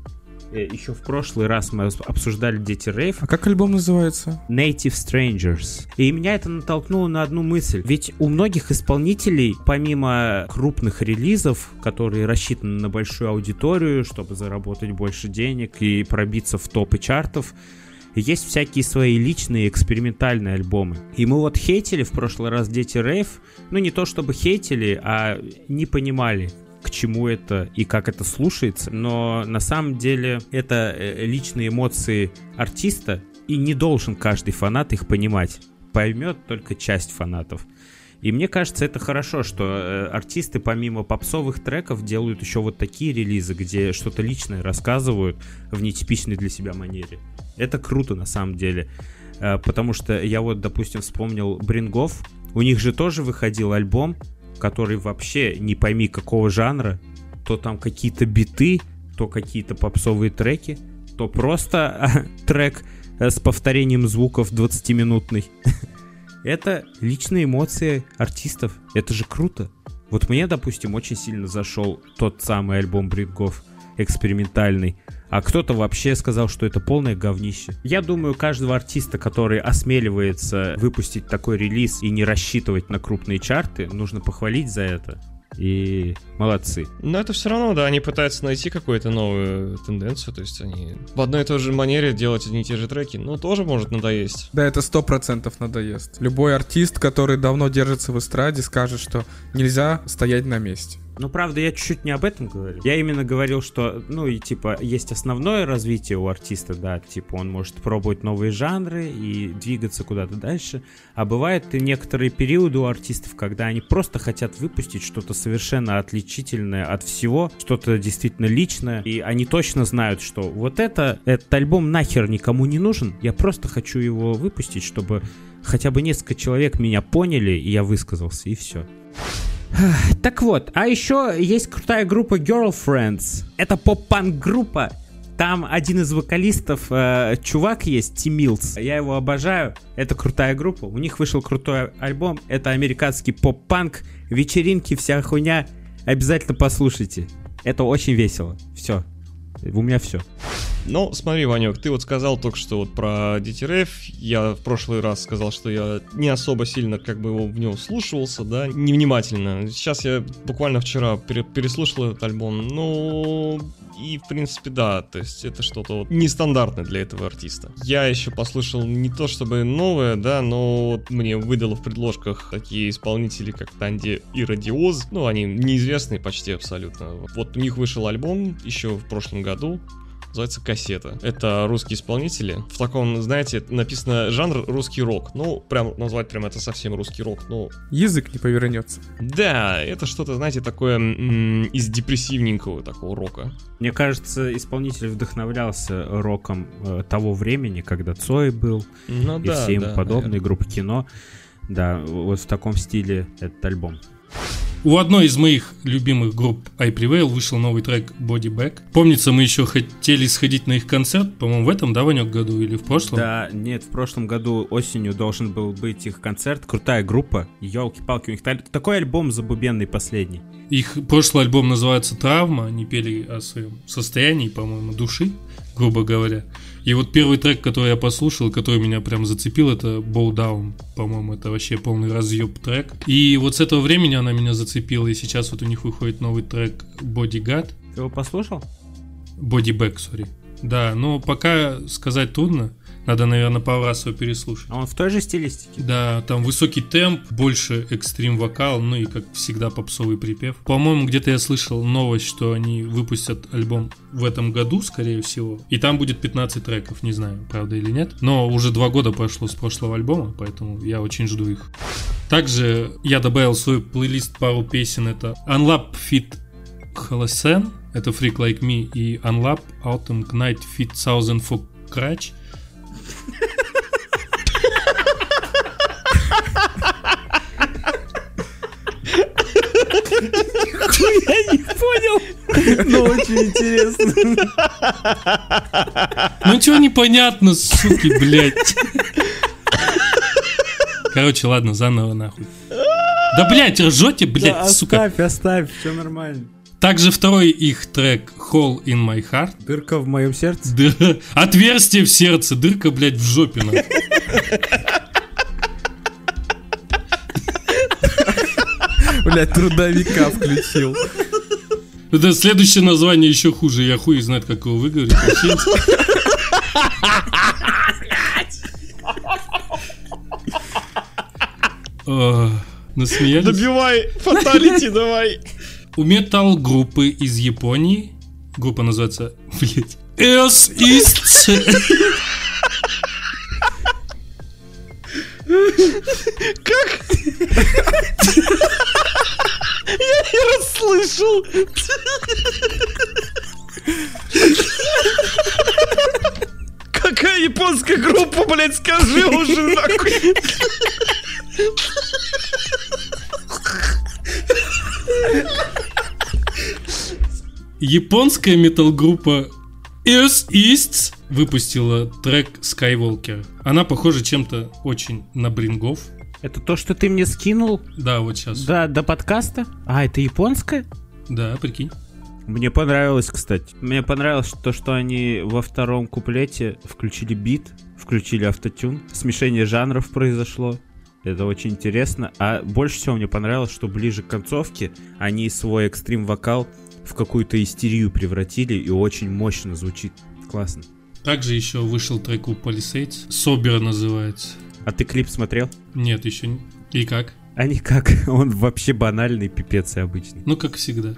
Speaker 3: Э, Еще в прошлый раз мы обсуждали Дети Рейв.
Speaker 1: А как альбом называется?
Speaker 3: Native Strangers. И меня это натолкнуло на одну мысль. Ведь у многих исполнителей, помимо крупных релизов, которые рассчитаны на большую аудиторию, чтобы заработать больше денег и пробиться в топы чартов, есть всякие свои личные экспериментальные альбомы. И мы вот хейтили в прошлый раз Дети Рейв, ну не то чтобы хейтили, а не понимали, к чему это и как это слушается, но на самом деле это э, личные эмоции артиста, и не должен каждый фанат их понимать. Поймет только часть фанатов. И мне кажется, это хорошо, что э, артисты помимо попсовых треков делают еще вот такие релизы, где что-то личное рассказывают в нетипичной для себя манере. Это круто на самом деле. Э, потому что я вот, допустим, вспомнил Брингов. У них же тоже выходил альбом, который вообще не пойми какого жанра. То там какие-то биты, то какие-то попсовые треки, то просто трек э, с повторением звуков 20-минутный. это личные эмоции артистов. Это же круто. Вот мне, допустим, очень сильно зашел тот самый альбом Брингов экспериментальный, а кто-то вообще сказал, что это полное говнище. Я думаю, каждого артиста, который осмеливается выпустить такой релиз и не рассчитывать на крупные чарты, нужно похвалить за это. И молодцы.
Speaker 4: Но это все равно, да, они пытаются найти какую-то новую тенденцию, то есть они в одной и той же манере делать одни и те же треки, ну, тоже может надоесть.
Speaker 1: Да, это сто процентов надоест. Любой артист, который давно держится в эстраде, скажет, что нельзя стоять на месте.
Speaker 3: Ну, правда, я чуть-чуть не об этом говорил. Я именно говорил, что, ну, и типа, есть основное развитие у артиста, да, типа, он может пробовать новые жанры и двигаться куда-то дальше. А бывают и некоторые периоды у артистов, когда они просто хотят выпустить что-то совершенно отличительное от всего, что-то действительно личное, и они точно знают, что вот это, этот альбом нахер никому не нужен, я просто хочу его выпустить, чтобы хотя бы несколько человек меня поняли, и я высказался, и все. Так вот, а еще есть крутая группа Girlfriends. Это поп-панк группа. Там один из вокалистов, э, чувак есть, Ти Милс. Я его обожаю. Это крутая группа. У них вышел крутой альбом. Это американский поп-панк. Вечеринки, вся хуйня. Обязательно послушайте. Это очень весело. Все. У меня все.
Speaker 4: Ну, смотри, Ванек, ты вот сказал только что вот про DTRF. Я в прошлый раз сказал, что я не особо сильно как бы его в него слушался, да, невнимательно. Сейчас я буквально вчера пере- переслушал этот альбом. Ну, и в принципе, да, то есть это что-то вот нестандартное для этого артиста. Я еще послушал не то чтобы новое, да, но вот мне выдало в предложках такие исполнители, как Танди и Радиоз. Ну, они неизвестные почти абсолютно. Вот у них вышел альбом еще в прошлом году, называется «Кассета». Это русские исполнители. В таком, знаете, написано жанр русский рок. Ну, прям назвать прям это совсем русский рок. Ну,
Speaker 1: Язык не повернется.
Speaker 4: да, это что-то, знаете, такое м, из депрессивненького такого рока.
Speaker 3: Мне кажется, исполнитель вдохновлялся роком э, того времени, когда Цой был,
Speaker 4: Ну
Speaker 3: и все ему подобные, группы кино. Да, вот в таком стиле этот альбом.
Speaker 2: У одной из моих любимых групп I Prevail вышел новый трек Body Back. Помнится, мы еще хотели сходить на их концерт, по-моему, в этом, да, Ванек, году или в прошлом?
Speaker 3: Да, нет, в прошлом году осенью должен был быть их концерт. Крутая группа. Елки-палки, у них та- такой альбом забубенный последний.
Speaker 2: Их прошлый альбом называется «Травма», они пели о своем состоянии, по-моему, души, грубо говоря. И вот первый трек, который я послушал, который меня прям зацепил, это «Bow Down», по-моему, это вообще полный разъеб трек. И вот с этого времени она меня зацепила, и сейчас вот у них выходит новый трек «Bodyguard»,
Speaker 3: Ты его послушал?
Speaker 2: «Body Back», сори. Да, но пока сказать трудно, надо, наверное, пару раз его переслушать.
Speaker 3: А он в той же стилистике?
Speaker 2: Да, там высокий темп, больше экстрим вокал, ну и как всегда попсовый припев. По-моему, где-то я слышал новость, что они выпустят альбом в этом году, скорее всего. И там будет 15 треков, не знаю, правда или нет. Но уже два года прошло с прошлого альбома, поэтому я очень жду их. Также я добавил в свой плейлист пару песен. Это Unlap Fit Holocene, это Freak Like Me, и Unlap Autumn Night Fit Thousand for Crutch.
Speaker 3: Я не понял. Но очень интересно.
Speaker 2: Ну чего непонятно, суки, блядь. Короче, ладно, заново нахуй. Да, блядь, ржете, блядь, сука.
Speaker 3: Оставь, оставь, все нормально.
Speaker 2: Также второй их трек Hole in My Heart.
Speaker 3: Дырка в моем сердце.
Speaker 2: Да, отверстие в сердце, дырка, блядь, в жопе.
Speaker 1: Блять, трудовика включил.
Speaker 2: Это следующее название еще хуже. Я хуй знает, как его выговорить. Насмеялись?
Speaker 4: Добивай, фаталити давай.
Speaker 2: У метал-группы из Японии, группа называется, блять, S East.
Speaker 4: Я расслышал. Какая японская группа, блядь, скажи уже нахуй.
Speaker 2: Японская метал-группа S East выпустила трек Skywalker. Она похожа чем-то очень на Брингов.
Speaker 3: Это то, что ты мне скинул
Speaker 2: Да, вот сейчас.
Speaker 3: до, до подкаста? А, это японское?
Speaker 2: Да, прикинь.
Speaker 3: Мне понравилось, кстати. Мне понравилось то, что они во втором куплете включили бит, включили автотюн. Смешение жанров произошло. Это очень интересно. А больше всего мне понравилось, что ближе к концовке они свой экстрим-вокал в какую-то истерию превратили и очень мощно звучит. Классно.
Speaker 2: Также еще вышел трек у Palisades. Собер называется.
Speaker 3: А ты клип смотрел?
Speaker 2: Нет, еще не. И как?
Speaker 3: А никак. Он вообще банальный, пипец и обычный.
Speaker 2: Ну, как всегда.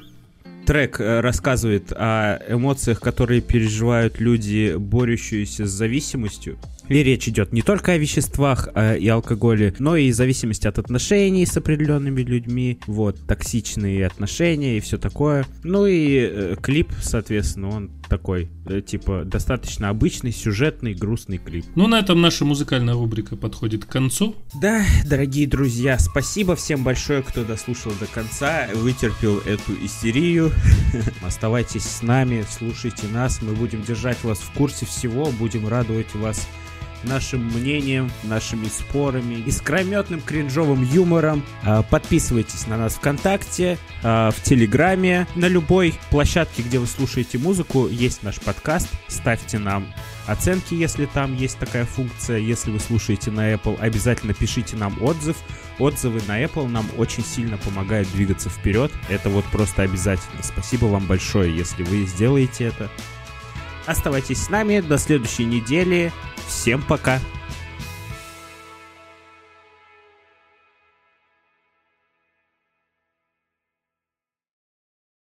Speaker 3: Трек э, рассказывает о эмоциях, которые переживают люди, борющиеся с зависимостью. И речь идет не только о веществах а и алкоголе, но и зависимости от отношений с определенными людьми, вот, токсичные отношения и все такое. Ну и э, клип, соответственно, он такой, э, типа, достаточно обычный, сюжетный, грустный клип.
Speaker 2: Ну, на этом наша музыкальная рубрика подходит к концу.
Speaker 3: Да, дорогие друзья, спасибо всем большое, кто дослушал до конца, вытерпел эту истерию. Оставайтесь с нами, слушайте нас, мы будем держать вас в курсе всего, будем радовать вас нашим мнением, нашими спорами, искрометным кринжовым юмором. А, Подписывайтесь на нас ВКонтакте, а, в Телеграме, на любой площадке, где вы слушаете музыку, есть наш подкаст. Ставьте нам оценки, если там есть такая функция. Если вы слушаете на Apple, обязательно пишите нам отзыв. Отзывы на Apple нам очень сильно помогают двигаться вперед. Это вот просто обязательно. Спасибо вам большое, если вы сделаете это. Оставайтесь с нами до следующей недели. Всем пока!